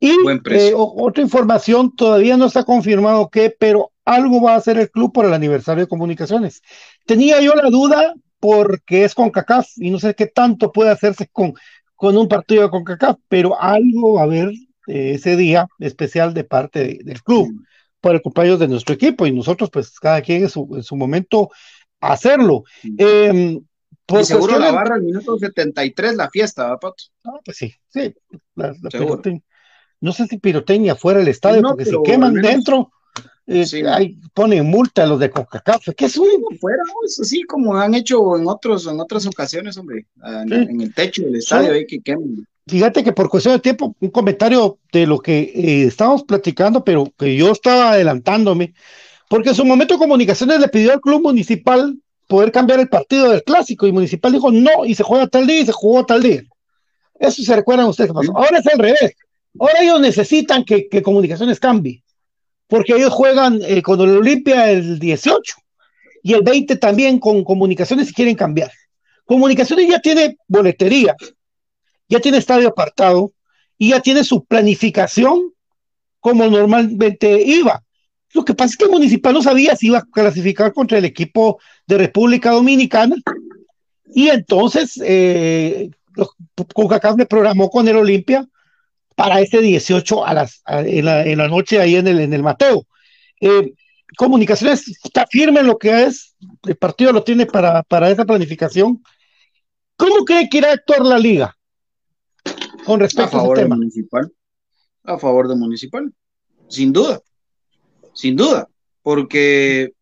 Y eh, otra información, todavía no está confirmado qué, pero algo va a hacer el club por el aniversario de comunicaciones. Tenía yo la duda porque es con CACAF y no sé qué tanto puede hacerse con, con un partido de CONCACAF, pero algo va a haber eh, ese día especial de parte del club por el cumpleaños de nuestro equipo y nosotros pues cada quien en su, en su momento hacerlo. Eh, y seguro la barra al minuto 73 la fiesta, ¿va, Pato? Ah, pues sí, sí. La, no sé si piroteña fuera del estadio, porque si queman dentro, eh, ponen multa a los de Coca-Cola. ¿Qué es un? Fuera, así como han hecho en otros, en otras ocasiones, hombre, en, el techo del estadio, ahí que queman. Fíjate que por cuestión de tiempo, un comentario de lo que eh, estábamos platicando, pero que yo estaba adelantándome, porque en su momento Comunicaciones le pidió al club municipal poder cambiar el partido del clásico y municipal dijo no y se juega tal día y se jugó tal día. Eso se recuerdan ustedes que pasó. Ahora es al revés. Ahora ellos necesitan que, que Comunicaciones cambie, porque ellos juegan eh, con el Olimpia el 18 y el 20 también con Comunicaciones si quieren cambiar. Comunicaciones ya tiene boletería, ya tiene estadio apartado y ya tiene su planificación como normalmente iba. Lo que pasa es que el municipal no sabía si iba a clasificar contra el equipo de República Dominicana y entonces eh, programó con el Olimpia para ese 18 a las, en, la, noche ahí en el, en el Mateo. Eh, comunicaciones está firme en lo que es, el partido lo tiene para, para esa planificación. ¿Cómo cree que irá a actuar la liga? con respecto a, favor ese tema. Municipal, a favor de Municipal, sin duda, sin duda, porque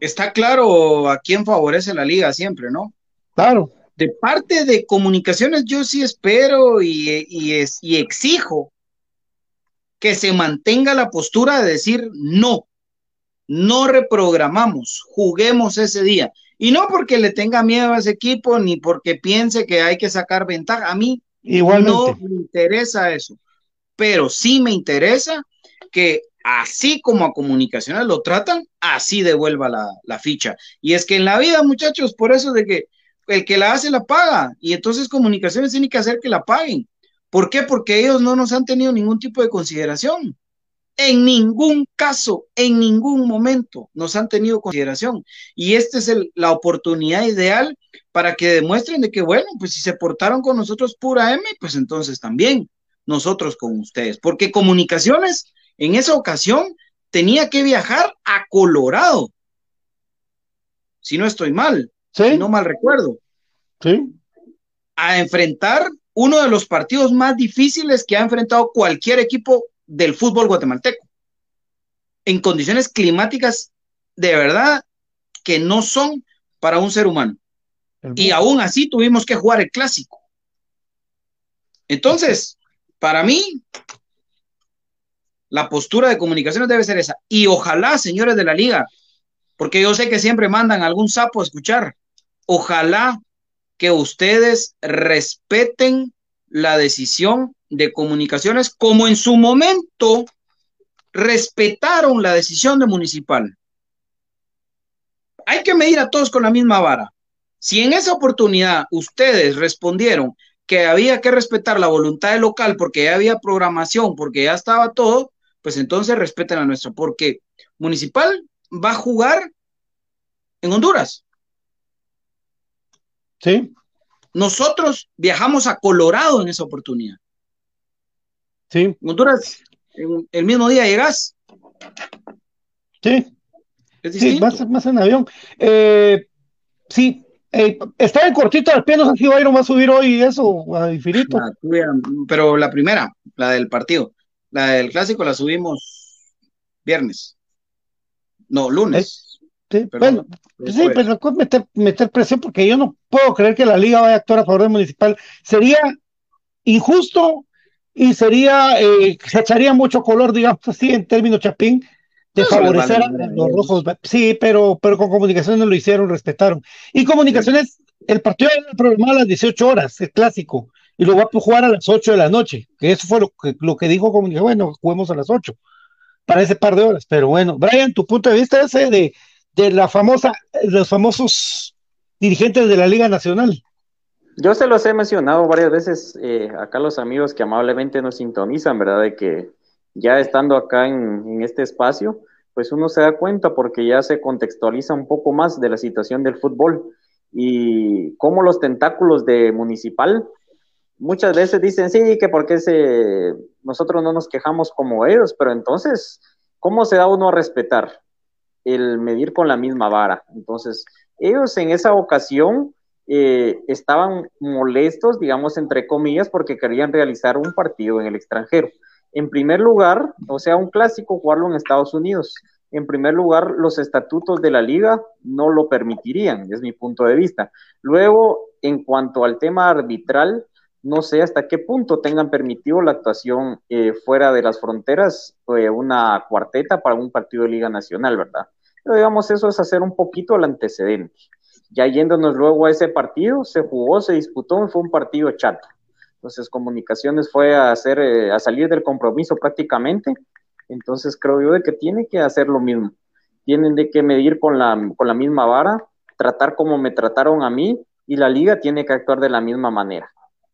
está claro a quién favorece la liga siempre, ¿no? Claro. De parte de comunicaciones, yo sí espero y, y exijo que se mantenga la postura de decir no, no reprogramamos, juguemos ese día. Y no porque le tenga miedo a ese equipo, ni porque piense que hay que sacar ventaja. A mí no me interesa eso. Pero sí me interesa que así como a comunicaciones lo tratan, así devuelva la, ficha. Y es que en la vida, muchachos, por eso de que el que la hace la paga. Y entonces comunicaciones tiene que hacer que la paguen. ¿Por qué? Porque ellos no nos han tenido ningún tipo de consideración. En ningún caso, en ningún momento nos han tenido consideración. Y esta es la oportunidad ideal para que demuestren de que, bueno, pues si se portaron con nosotros pura M, pues entonces también nosotros con ustedes. Porque comunicaciones en esa ocasión tenía que viajar a Colorado. Si no estoy mal, si no mal recuerdo. Sí. A enfrentar uno de los partidos más difíciles que ha enfrentado cualquier equipo del fútbol guatemalteco. En condiciones climáticas de verdad que no son para un ser humano. y aún así tuvimos que jugar el clásico. Entonces, para mí, la postura de comunicaciones debe ser esa. Y ojalá, señores de la liga, porque yo sé que siempre mandan algún sapo a escuchar, ojalá que ustedes respeten la decisión de comunicaciones como en su momento respetaron la decisión de municipal. Hay que medir a todos con la misma vara. Si en esa oportunidad ustedes respondieron que había que respetar la voluntad del local porque ya había programación, porque ya estaba todo, pues entonces respeten a nuestro, porque Municipal va a jugar en Honduras. Sí. Nosotros viajamos a Colorado en esa oportunidad. Sí. En Honduras, el mismo día llegas. Sí. sí, más, más en avión. Eh, sí, eh, está en cortito al pie, no sé si Byron va a subir hoy eso a infinito. pero la primera, la del partido, la del clásico la subimos viernes. No, lunes. Sí, bueno, sí, pero meter, meter presión porque yo no puedo creer que la liga vaya a actuar a favor del municipal. Sería injusto y sería, eh, se echaría mucho color, digamos así, en términos chapín, de favorecer a los rojos. Sí, pero, pero con comunicaciones no lo hicieron, respetaron. Y comunicaciones, el partido era programado a las 18 horas, el clásico, y lo va a jugar a las 8 de la noche, que eso fue lo que, lo que dijo comunicaciones, bueno, juguemos a las 8 para ese par de horas. Pero bueno, Brian, tu punto de vista ese de, de la famosa, los famosos dirigentes de la Liga Nacional. Yo se los he mencionado varias veces eh, acá los amigos que amablemente nos sintonizan, ¿verdad? De que ya estando acá en, este espacio, pues uno se da cuenta porque ya se contextualiza un poco más de la situación del fútbol y cómo los tentáculos de municipal muchas veces dicen, sí, que porque se, nosotros no nos quejamos como ellos, pero entonces, ¿cómo se da uno a respetar? El medir con la misma vara. Entonces, ellos en esa ocasión eh, estaban molestos, digamos, entre comillas, porque querían realizar un partido en el extranjero. En primer lugar, o sea, un clásico jugarlo en Estados Unidos. En primer lugar, los estatutos de la liga no lo permitirían, es mi punto de vista. Luego, en cuanto al tema arbitral, no sé hasta qué punto tengan permitido la actuación eh, fuera de las fronteras, eh, una cuarteta para un partido de Liga Nacional, ¿verdad? Pero digamos, eso es hacer un poquito el antecedente. Ya yéndonos luego a ese partido, se jugó, se disputó, fue un partido chato. Entonces, Comunicaciones fue a hacer, eh, a salir del compromiso prácticamente. Entonces, creo yo de que tiene que hacer lo mismo. Tienen de que medir con la, con la misma vara, tratar como me trataron a mí, y la liga tiene que actuar de la misma manera.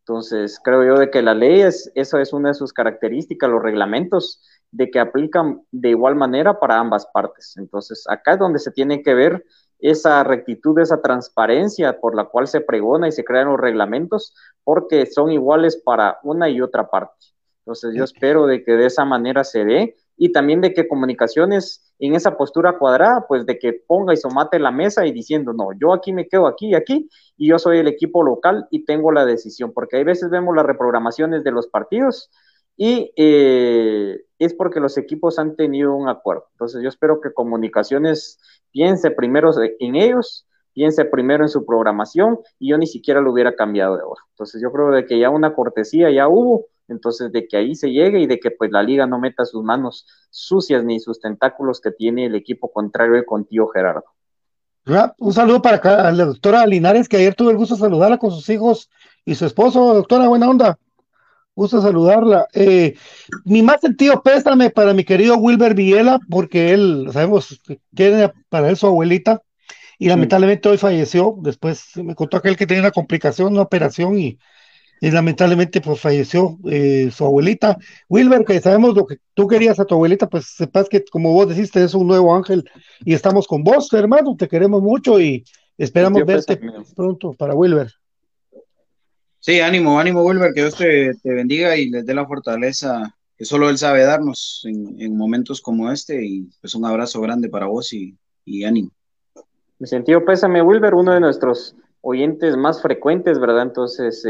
Entonces, creo yo de que la ley es, eso es una de sus características, los reglamentos, de que aplican de igual manera para ambas partes. Entonces, acá es donde se tiene que ver esa rectitud, esa transparencia por la cual se pregona y se crean los reglamentos, porque son iguales para una y otra parte. Entonces yo espero de que de esa manera se dé y también de que comunicaciones en esa postura cuadrada, pues de que ponga y somate la mesa y diciendo, no, yo aquí me quedo aquí y aquí y yo soy el equipo local y tengo la decisión, porque hay veces vemos las reprogramaciones de los partidos y eh, es porque los equipos han tenido un acuerdo. Entonces yo espero que comunicaciones piense primero en ellos, piense primero en su programación y yo ni siquiera lo hubiera cambiado de hora. Entonces yo creo de que ya una cortesía ya hubo, entonces de que ahí se llegue y de que pues la liga no meta sus manos sucias ni sus tentáculos que tiene el equipo contrario con tío Gerardo. Un saludo para la doctora Linares, que ayer tuve el gusto de saludarla con sus hijos y su esposo. Doctora, buena onda. Gusto saludarla. Eh, mi más sentido pésame para mi querido Wilber Villela, porque él, sabemos, que tiene para él su abuelita, y lamentablemente hoy falleció. Después me contó aquel que tenía una complicación, una operación, y, lamentablemente pues falleció eh, su abuelita. Wilber, que sabemos lo que tú querías a tu abuelita, pues sepas que como vos dijiste, es un nuevo ángel, y estamos con vos, hermano, te queremos mucho y esperamos verte pronto para Wilber. Sí, ánimo, ánimo, Wilber, que Dios te, bendiga y les dé la fortaleza que solo Él sabe darnos en, momentos como este. Y pues un abrazo grande para vos y, ánimo. Me sentido pésame, Wilber, uno de nuestros oyentes más frecuentes, ¿verdad? Entonces,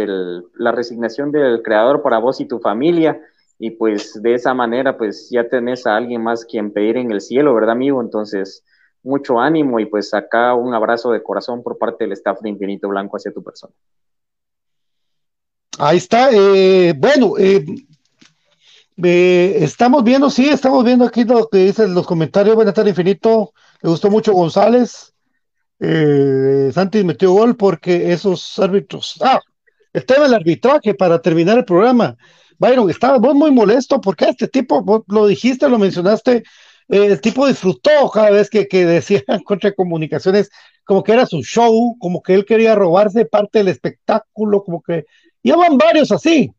la resignación del Creador para vos y tu familia. Y pues de esa manera, pues ya tenés a alguien más quien pedir en el cielo, ¿verdad, amigo? Entonces, mucho ánimo y pues acá un abrazo de corazón por parte del staff de Infinito Blanco hacia tu persona. Ahí está. Eh, bueno, eh, eh, estamos viendo, sí, estamos viendo aquí lo que dicen los comentarios. Buenas tardes, Infinito. Le gustó mucho González. Santi metió gol porque esos árbitros. Ah, el tema del arbitraje para terminar el programa. Byron, estaba muy molesto porque este tipo, vos lo dijiste, lo mencionaste, el tipo disfrutó cada vez que, que decían contra comunicaciones, como que era su show, como que él quería robarse parte del espectáculo, como que ya van varios así,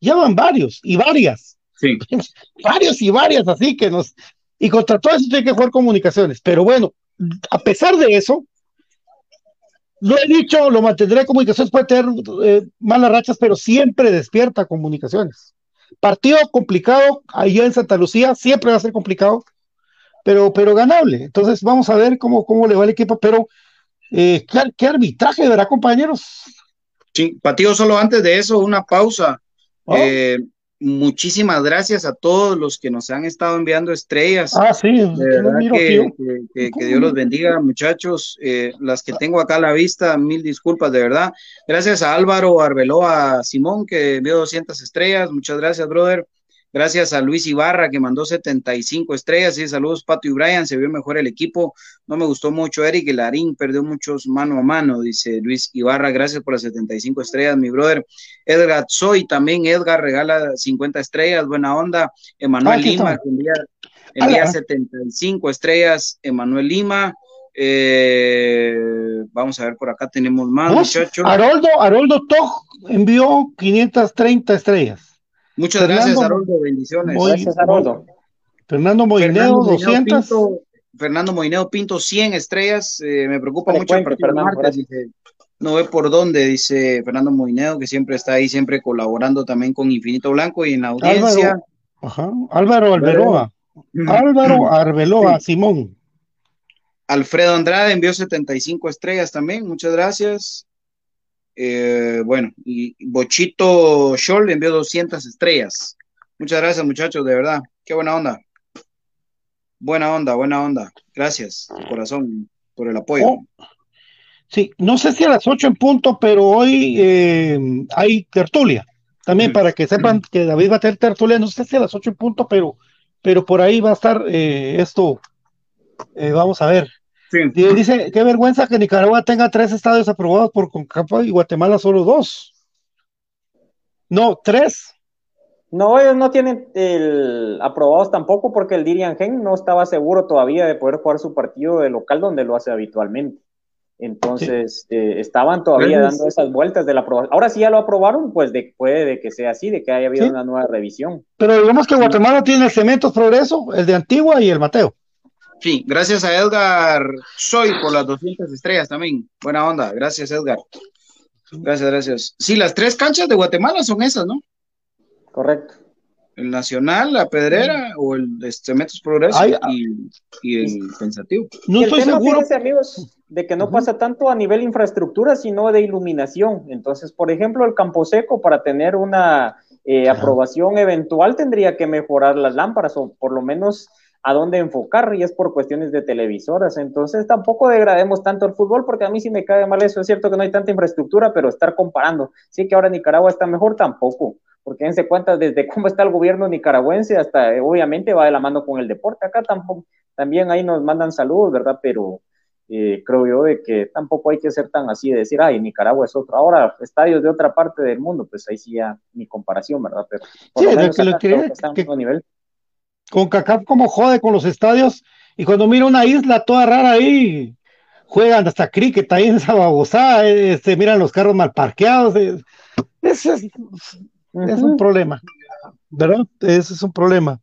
ya van varios y varias. Sí. varios y varias así que nos... Y contra todo eso tiene que jugar comunicaciones. Pero bueno, a pesar de eso, lo he dicho, lo mantendré comunicaciones, puede tener eh, malas rachas, pero siempre despierta comunicaciones. Partido complicado allá en Santa Lucía, siempre va a ser complicado, pero, pero ganable. Entonces vamos a ver cómo, cómo le va el equipo, pero eh, ¿qué, ¿qué, arbitraje, ¿verdad, compañeros? Sí, Patido, solo antes de eso, una pausa. Oh. Eh, muchísimas gracias a todos los que nos han estado enviando estrellas. Ah, sí, que, que, que, Dios los bendiga, muchachos. Eh, las que tengo acá a la vista, mil disculpas, de verdad. Gracias a Álvaro Arbeloa Simón, que envió 200 estrellas. Muchas gracias, brother. Gracias a Luis Ibarra que mandó 75 estrellas. Y saludos, Pato y Brian. Se vio mejor el equipo. No me gustó mucho Eric y Larín. Perdió muchos mano a mano, dice Luis Ibarra. Gracias por las 75 estrellas, mi brother. Edgar Soy también. Edgar regala 50 estrellas. Buena onda. Emanuel Lima envía, envía 75 estrellas. Emanuel Lima. Eh, vamos a ver, por acá tenemos más, muchachos. Haroldo, Haroldo Toj envió 530 estrellas. Muchas gracias, Haroldo. Bendiciones. gracias, Haroldo. Fernando Moineo, 200. Pinto, Fernando Moineo Pinto, 100 estrellas. Eh, me preocupa mucho el partido martes, dice, no ve por dónde, dice Fernando Moineo, que siempre está ahí, siempre colaborando también con Infinito Blanco y en la audiencia. Álvaro, ajá, Álvaro Arbeloa. Álvaro Arbeloa, Simón. Alfredo Andrade envió 75 estrellas también, muchas gracias. Eh, bueno, y Bochito Scholl envió 200 estrellas. Muchas gracias, muchachos, de verdad. Qué buena onda. Buena onda, buena onda. Gracias, corazón, por el apoyo. Oh, sí, no sé si a las 8 en punto, pero hoy eh, hay tertulia. También para que sepan que David va a tener tertulia, no sé si a las 8 en punto, pero, pero por ahí va a estar eh, esto. vamos a ver. Dice, qué vergüenza que Nicaragua tenga tres estadios aprobados por CONCACAF y Guatemala solo dos. No, tres. No, ellos no tienen el aprobados tampoco porque el Dirian Gen no estaba seguro todavía de poder jugar su partido de local donde lo hace habitualmente. Entonces, eh, estaban todavía dando esas vueltas de la aprobación. Ahora sí ya lo aprobaron, pues de, puede de que sea así, de que haya habido una nueva revisión. Pero digamos que Guatemala tiene el Cementos Progreso, el de Antigua y el Mateo. Sí, gracias a Edgar Soy por las 200 estrellas también. Buena onda, gracias Edgar. Gracias, gracias. Sí, las tres canchas de Guatemala son esas, ¿no? Correcto. El Nacional, la Pedrera o el Cementos Progreso y, el Pensativo. No estoy seguro. amigos, de que no pasa tanto a nivel infraestructura, sino de iluminación. Entonces, por ejemplo, el Campo Seco, para tener una eh, aprobación eventual, tendría que mejorar las lámparas o por lo menos a dónde enfocar y es por cuestiones de televisoras. Entonces tampoco degrademos tanto el fútbol porque a mí sí me cae mal eso. Es cierto que no hay tanta infraestructura, pero estar comparando. Sí que ahora Nicaragua está mejor tampoco, porque dense cuenta desde cómo está el gobierno nicaragüense hasta eh, obviamente va de la mano con el deporte. Acá tampoco, también ahí nos mandan saludos, ¿verdad? Pero eh, creo yo de que tampoco hay que ser tan así de decir, ay, Nicaragua es otro. Ahora, estadios de otra parte del mundo, pues ahí sí ya mi comparación, ¿verdad? Pero por lo menos que, que, que, nivel con CACAF como jode con los estadios y cuando mira una isla toda rara ahí, juegan hasta cricket ahí en esa babosada, se este, miran los carros mal parqueados, ese es, un problema, ¿verdad? Ese es un problema.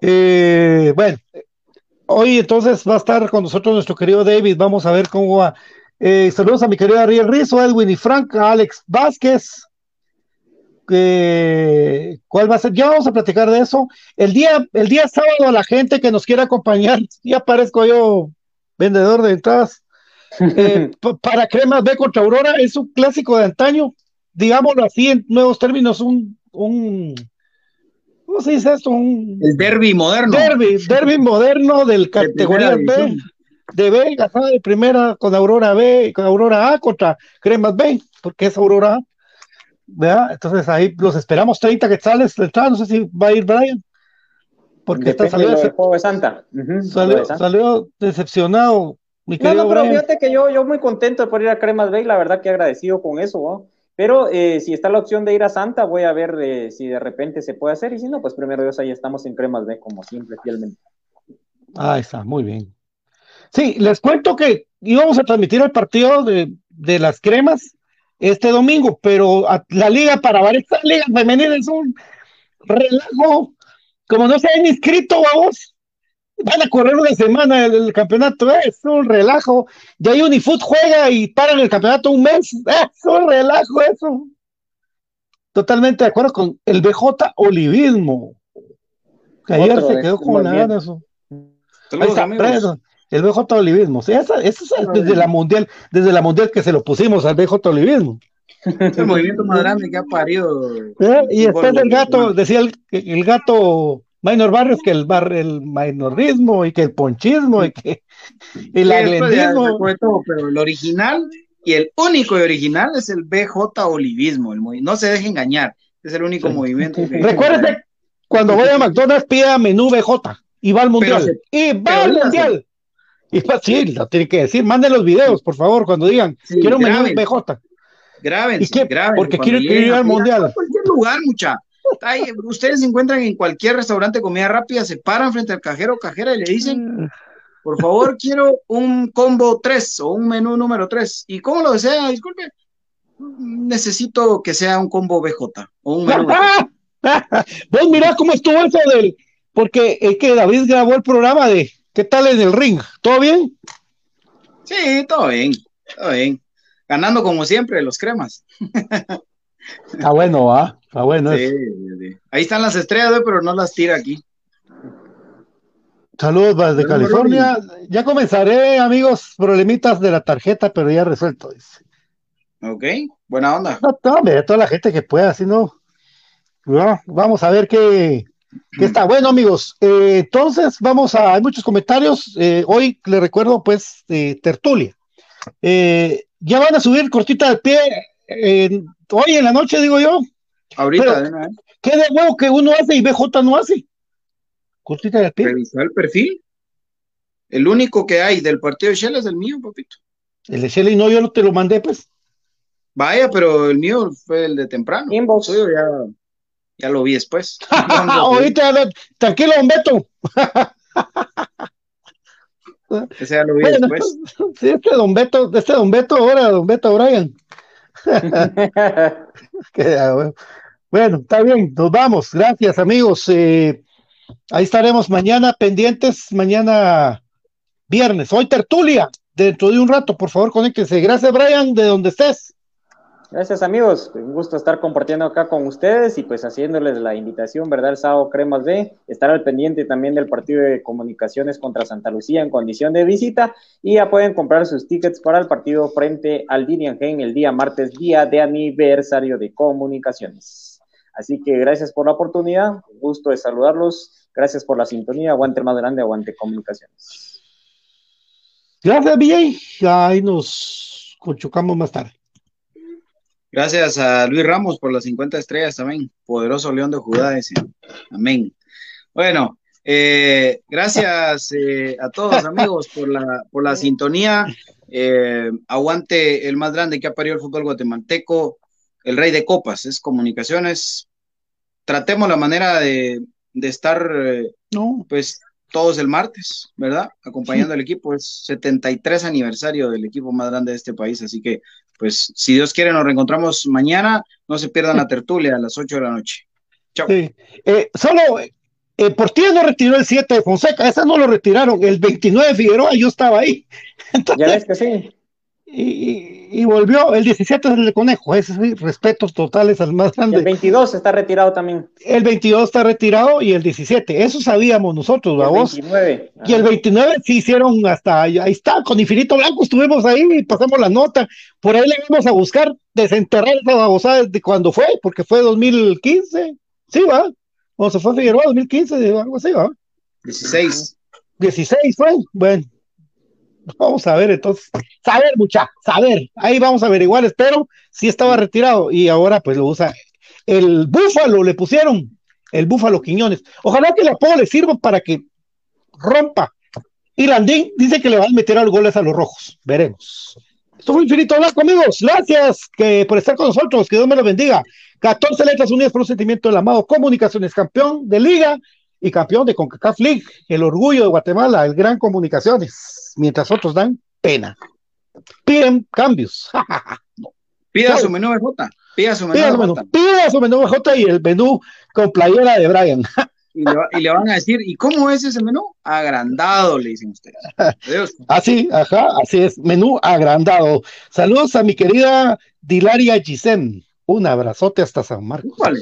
Eh, bueno, hoy entonces va a estar con nosotros nuestro querido David, vamos a ver cómo va. Eh, saludos a mi querido Ariel Rizzo, Edwin y Frank, Alex Vázquez, cuál va a ser. Ya vamos a platicar de eso. El día, el día sábado, a la gente que nos quiera acompañar, ya parezco yo vendedor de entradas. Eh, para Cremas B contra Aurora es un clásico de antaño, digámoslo así en nuevos términos, un, un, ¿cómo se dice esto? Un El derby moderno. derby, derby moderno del categoría B, de B, de primera con Aurora B, con Aurora A contra Cremas B, porque es Aurora A. ¿verdad? Entonces ahí los esperamos 30 quetzales de entrada, no sé si va a ir Brian, porque está, salió, de de Santa. Salió, de Santa. salió decepcionado, mi No, no, pero Brian. fíjate que yo, yo muy contento de poder ir a Cremas Bay, la verdad que agradecido con eso, ¿no? Pero eh, si está la opción de ir a Santa, voy a ver eh, si de repente se puede hacer, y si no, pues primero Dios, ahí estamos en Cremas Bay, como siempre, fielmente. Ahí está, muy bien. Sí, les cuento que íbamos a transmitir el partido de, de las cremas este domingo, pero a- la liga para varias ligas femeninas es un relajo. Como no se han inscrito, vamos, van a correr una semana el, el campeonato, es un relajo. Ya hay Unifoot juega y paran el campeonato un mes, es un relajo eso. Totalmente de acuerdo con el BJ Olivismo. Que ayer Otro se de quedó con la gana eso. Ahí está, el BJ Olivismo. Sí, eso es desde la mundial, desde la mundial que se lo pusimos al BJ Olivismo. Es el movimiento más grande que ha parido. ¿Eh? Y después el gato, decía el, el gato Minor Barrios que el bar, el minorismo y que el ponchismo y que el Sí, aglendismo. todo, pero el original y el único y original es el BJ Olivismo. El no se deje engañar. Es el único Sí. movimiento. que- Recuérdate, cuando vaya a McDonald's pida menú BJ y va al mundial. se- y va al mundial. Va, sí, lo tiene que decir. Manden los videos, por favor, cuando digan, Sí, quiero menú graben. BJ. Grábense, ¿Y qué? grábense. Porque quiero ir al mundial. a cualquier lugar, mucha. Ahí, ustedes se encuentran en cualquier restaurante de comida rápida, se paran frente al cajero o cajera y le dicen, por favor, quiero un combo 3 o un menú número 3. ¿Y cómo lo desea? Disculpe. Necesito que sea un combo BJ o un menú. Vos mirá cómo estuvo eso del. Porque es que David grabó el programa de ¿Qué tal en el ring? ¿Todo bien? Sí, todo bien, todo bien. Ganando como siempre los cremas. Está bueno, ¿va? Está bueno. Sí, sí, sí. Ahí están las estrellas, pero no las tira aquí. Saludos desde Bueno, California. Ya comenzaré, amigos, problemitas de la tarjeta, pero ya resuelto. dice. Ok, buena onda. No, no, toda la gente que pueda, si no. no, vamos a ver qué, qué está. Bueno, amigos, eh, entonces vamos a. Hay muchos comentarios. eh, hoy le recuerdo, pues, eh, tertulia. Eh, ya van a subir cortita de pie eh, hoy en la noche, digo yo. Ahorita, Pero- de una vez, ¿Qué de huevo que uno hace y BJ no hace? Cortita de pie. revisar el perfil. El único que hay del partido de Shell es el mío, papito. El de Shelly no, yo no te lo mandé, pues. Vaya, pero el mío fue el de temprano. Inbox. Ya, ya lo vi después. Ahorita, tranquilo, don Beto. Ese ya lo vi Bueno, después. sí, este don Beto, este don Beto ahora, don Beto Brian. Ah, bueno. Bueno, está bien, nos vamos. Gracias, amigos. Eh, ahí estaremos mañana pendientes, mañana viernes. Hoy tertulia, dentro de un rato, por favor, conéctense. Gracias, Brian, de donde estés. Gracias amigos, un gusto estar compartiendo acá con ustedes y pues haciéndoles la invitación, ¿verdad? El sábado Cremas B, estar al pendiente también del partido de comunicaciones contra Santa Lucía en condición de visita y ya pueden comprar sus tickets para el partido frente al Diniangen el día martes, día de aniversario de comunicaciones. Así que gracias por la oportunidad, un gusto de saludarlos, gracias por la sintonía, aguante más grande, aguante comunicaciones. Gracias, BJ. Ahí nos conchucamos más tarde. Gracias a Luis Ramos por las 50 estrellas también. Poderoso León de Judá ese. Amén. Bueno, eh, gracias eh, a todos amigos por la, por la sintonía. Eh, aguante el más grande que ha parido el fútbol guatemalteco, el rey de copas, es comunicaciones. Tratemos la manera de, de estar, eh, No, pues, todos el martes, ¿verdad? Acompañando al equipo. Es 73 aniversario del equipo más grande de este país, así que, pues, si Dios quiere, nos reencontramos mañana. No se pierdan la tertulia a las 8 de la noche. Chao. Sí. Eh, solo eh, Portillo no retiró el 7 de Fonseca, ese no lo retiraron. El 29 de Figueroa, yo estaba ahí. Ya ves que sí. Y, y- y volvió. El 17 es el de Conejo. Ese sí, respetos totales al más Y el grande. 22 está retirado también. El 22 está retirado y el 17. Eso sabíamos nosotros, Y el vamos. 29. Y el 29 sí hicieron hasta ahí está, con Infinito Blanco estuvimos ahí y pasamos la nota. Por ahí le vamos a buscar desenterrar esa babosada de cuando fue, porque fue 2015. Sí, va. ¿O se fue Figueroa 2015? Algo así, ¿va? 16. 16 fue. Bueno, vamos a ver entonces. Saber, mucha, saber. Ahí vamos a averiguar, espero. Si estaba retirado y ahora pues lo usa. El Búfalo le pusieron, el Búfalo Quiñones. Ojalá que el apodo le sirva para que rompa. Y Landín dice que le van a meter algo goles a los rojos. Veremos. Esto fue Infinito Blanco, amigos. Gracias que, por estar con nosotros. Que Dios me los bendiga. 14 letras unidas por un sentimiento del amado. Comunicaciones, campeón de liga y campeón de CONCACAF League. El orgullo de Guatemala, el gran Comunicaciones. Mientras otros dan pena. Piden cambios. Pida su menú BJ. Pida su menú Pida su menú, BJ. pida su menú BJ y el menú con playera de Brian. Y le, va- y le van a decir, ¿y cómo es ese menú? Agrandado, le dicen ustedes. Adiós. Así, ajá, así es, menú agrandado. Saludos a mi querida Dilaria Gisem. Un abrazote hasta San Marcos. Úpale.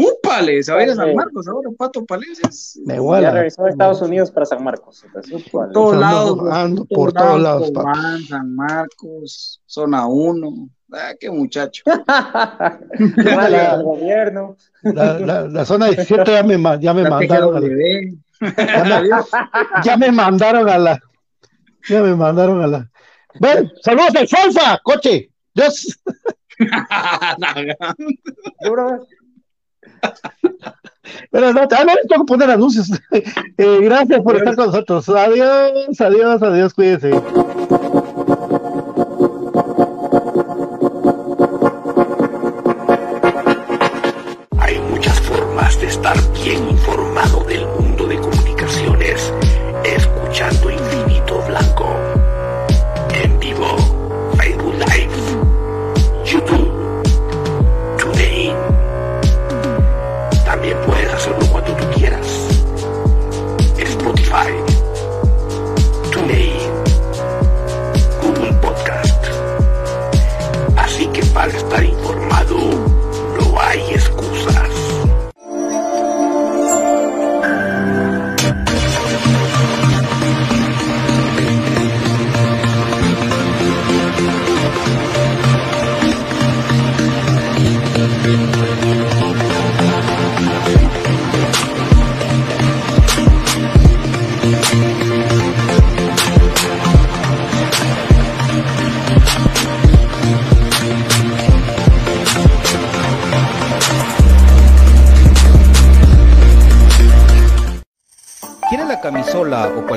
Úpale, se va a ir a San Marcos ahora, Pato Palencias. Me Ya huela. revisó Estados Unidos para San Marcos. Entonces, Por todos Ando- lados. ando por por todos lados, San Marcos, zona 1. Ah, qué muchacho. Vale, al gobierno. La, la- la zona 17 ya me, ya me La mandaron a la, ya, me, ya me mandaron a la, ya me mandaron a la. Bueno, saludos al Falfa, coche. Dios. Duro. Pero no, ah, no, tengo que poner anuncios. Eh, gracias por estar con nosotros. Adiós, adiós, adiós, cuídense.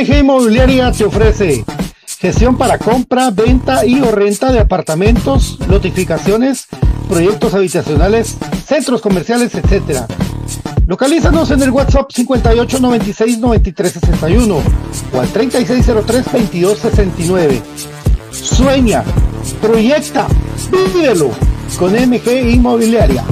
MG Inmobiliaria te ofrece gestión para compra, venta y o renta de apartamentos, notificaciones, proyectos habitacionales, centros comerciales, etc. Localízanos en el WhatsApp 5896-9361 o al 3603-2269. Sueña, proyecta, vívelo con MG Inmobiliaria.